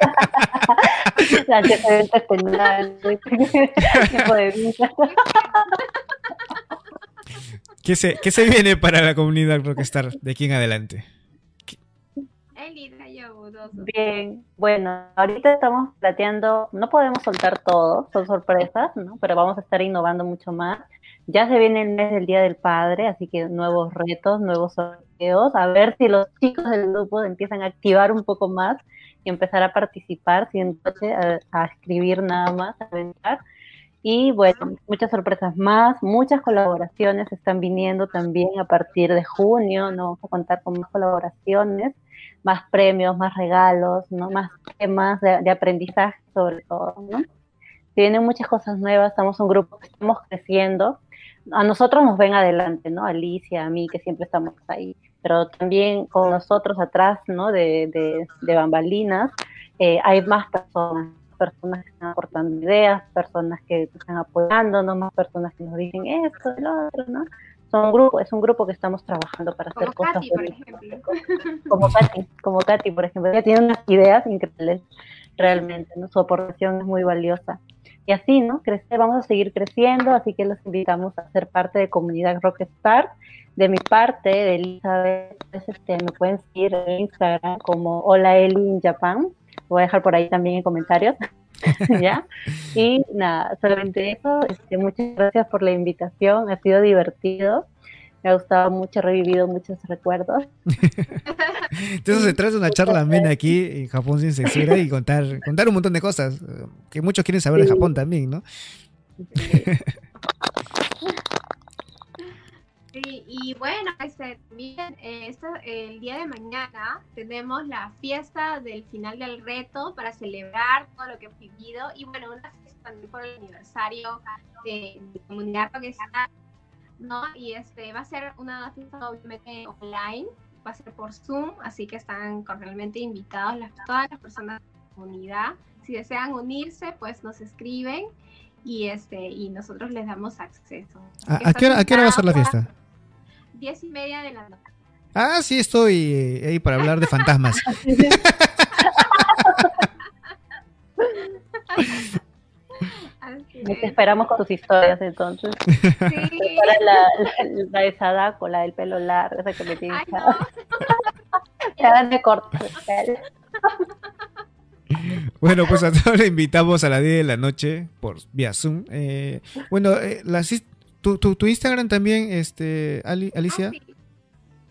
¿Qué se, ¿Qué se viene para la comunidad Rockstar de aquí en adelante? Bien, bueno, ahorita estamos plateando, no podemos soltar todo, son sorpresas, ¿no? Pero vamos a estar innovando mucho más. Ya se viene el mes del Día del Padre, así que nuevos retos, nuevos sorteos, a ver si los chicos del grupo empiezan a activar un poco más y empezar a participar, sin a, a escribir nada más, a pensar. Y bueno, muchas sorpresas más, muchas colaboraciones están viniendo también a partir de junio, ¿no? Vamos a contar con más colaboraciones, más premios, más regalos, ¿no? Más temas de, de aprendizaje sobre todo, ¿no? Tienen muchas cosas nuevas, estamos un grupo que estamos creciendo, a nosotros nos ven adelante, ¿no? Alicia, a mí, que siempre estamos ahí, pero también con nosotros atrás, ¿no? De, de, de bambalinas, eh, hay más personas, personas que están aportando ideas, personas que están apoyando, ¿no? Más personas que nos dicen esto, lo otro, ¿no? Son grupo, es un grupo que estamos trabajando para hacer cosas. por ejemplo. Como Katy, como Katy, por ejemplo. Ella tiene unas ideas increíbles, realmente, ¿no? Su aportación es muy valiosa y así, ¿no? Crecer, vamos a seguir creciendo, así que los invitamos a ser parte de Comunidad Rockstar. De mi parte, de Elizabeth, este, me pueden seguir en Instagram como Hola Eli in Japan. voy a dejar por ahí también en comentarios. ¿Ya? Y nada, solamente eso. Este, muchas gracias por la invitación, ha sido divertido me ha gustado mucho, he revivido muchos recuerdos. Entonces se trata de una charla amena aquí en Japón sin censura y contar, contar un montón de cosas que muchos quieren saber de Japón también, ¿no? Sí. Y bueno, este, también el día de mañana tenemos la fiesta del final del reto para celebrar todo lo que hemos vivido y bueno, una fiesta también por el aniversario de, de comunidad ¿no? Y este va a ser una fiesta obviamente online, va a ser por Zoom, así que están cordialmente invitados las, todas las personas de la comunidad. Si desean unirse, pues nos escriben y este y nosotros les damos acceso. ¿A, qué, hora, va a ser la fiesta? Diez y media de la noche. Ah, sí, estoy eh, ahí para hablar de fantasmas. Te esperamos con tus historias entonces. Sí. la, la, de Sadako, la del pelo largo, esa que me tiene de cortar. Bueno, pues a todos le invitamos a las 10 de la noche por vía Zoom. Eh, bueno, eh, tu, tu, Instagram también, este, Alicia. Ah,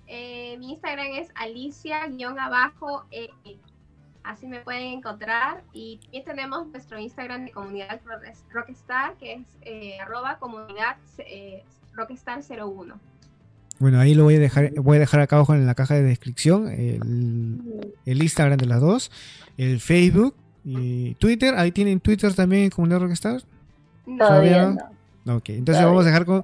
eh, mi Instagram es alicia-abajo. Así me pueden encontrar. Y también tenemos nuestro Instagram de comunidad Rockstar, que es arroba comunidad rockstar01. Bueno, ahí lo voy a dejar, voy a dejar acá abajo en la caja de descripción el, el Instagram de las dos el Facebook y Twitter. Ahí tienen Twitter también, Comunidad Rockstar. Todavía no. Ok, entonces vamos a dejar con,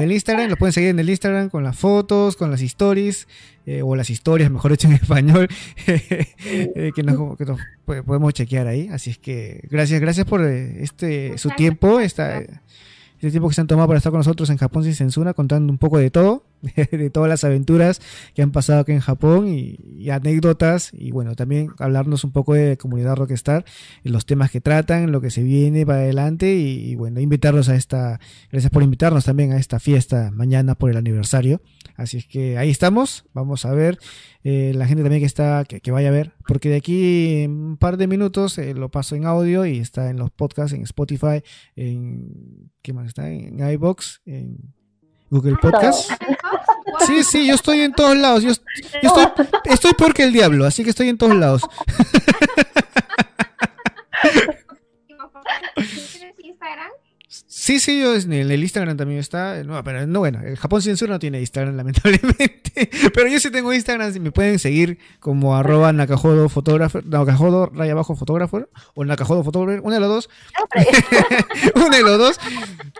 el Instagram, lo pueden seguir en el Instagram con las fotos, con las stories, eh, o las historias, mejor dicho en español, eh, que, nos, podemos chequear ahí. Así es que gracias, gracias por eh, este su tiempo, esta, este tiempo que se han tomado para estar con nosotros en Japón sin censura, contando un poco de todo, de, todas las aventuras que han pasado aquí en Japón y, anécdotas, y bueno, también hablarnos un poco de comunidad Rockstar, los temas que tratan, lo que se viene para adelante, y, bueno, invitarlos a esta, gracias por invitarnos también a esta fiesta mañana por el aniversario. Así es que ahí estamos, vamos a ver eh, la gente también que está, que, vaya a ver, porque de aquí en un par de minutos eh, lo paso en audio y está en los podcasts, en Spotify, en ¿qué más está? En iBox, en Google Podcast. Sí, sí, yo estoy en todos lados. Yo, estoy, estoy peor que el diablo, así que estoy en todos lados. ¿Tienes Instagram? Sí, sí, yo en el Instagram también está. No, pero no, bueno, el Japón Censura no tiene Instagram, lamentablemente. Pero yo sí tengo Instagram, si me pueden seguir como arroba nakajodo fotógrafo, nakajodo raya abajo fotógrafo, o nakajodo fotógrafo, una de los dos. una de los dos.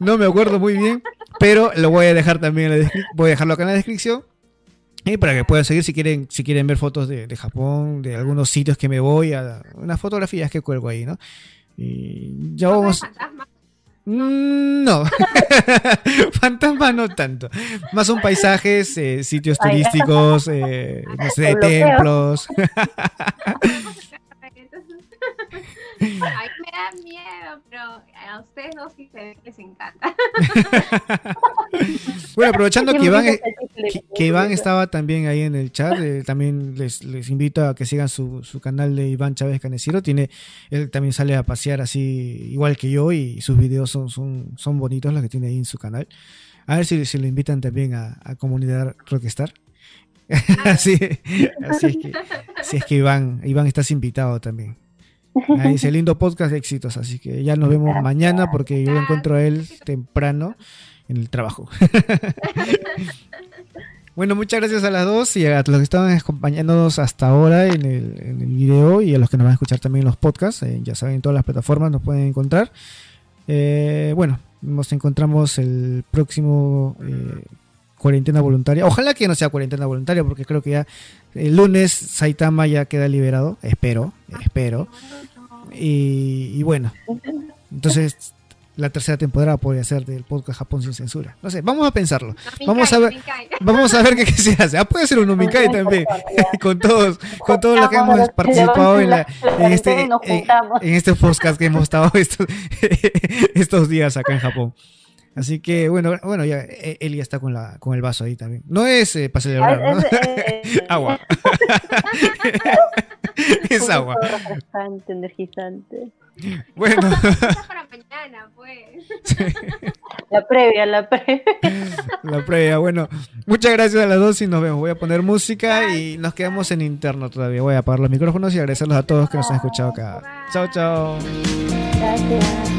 No me acuerdo muy bien, pero lo voy a dejar también en la voy a dejarlo acá en la descripción. Y para que puedan seguir si quieren, si quieren ver fotos de, de Japón, de algunos sitios que me voy, a unas fotografías que cuelgo ahí, ¿no? Y ya vamos. Mm, no, fantasma no tanto. Más son paisajes, eh, sitios turísticos, eh, no sé, de templos. Ay, me da miedo, pero a ustedes no sí se les encanta. bueno, aprovechando que Iván, que, Iván estaba también ahí en el chat, eh, también les, les, invito a que sigan su, su canal de Iván Chávez Caneciro. Tiene, él también sale a pasear así, igual que yo, y sus videos son, son, son bonitos los que tiene ahí en su canal. A ver si, si lo invitan también a, a Comunidad Rockstar. así, así es que, así es que Iván, Iván estás invitado también. Ahí dice lindo podcast de éxitos, así que ya nos vemos mañana porque yo lo encuentro a él temprano en el trabajo. bueno, muchas gracias a las dos y a los que estaban acompañándonos hasta ahora en el, en el video y a los que nos van a escuchar también en los podcasts. Eh, ya saben, en todas las plataformas nos pueden encontrar. Eh, bueno, nos encontramos el próximo eh, cuarentena voluntaria. Ojalá que no sea cuarentena voluntaria, porque creo que ya el lunes Saitama ya queda liberado. Espero, espero. Y, bueno, entonces la tercera temporada podría ser del podcast Japón sin censura. No sé, vamos a pensarlo. vamos a ver, vamos a ver qué, se hace. Ah, puede ser un Umikai también, con todos, con todos los que hemos participado en, la, en este, en, este podcast que hemos estado estos, estos días acá en Japón. Así que bueno, bueno, ya e, él ya está con la con el vaso ahí también. No es eh, para celebrar, ¿no? Es, agua. es agua. Refrescante, energizante. Bueno. para mañana, pues. La previa, la previa. La previa, bueno. Muchas gracias a las dos y nos vemos. Voy a poner música y nos quedamos en interno todavía. Voy a apagar los micrófonos y agradecerlos a todos que nos han escuchado acá. Chao, chao. Gracias.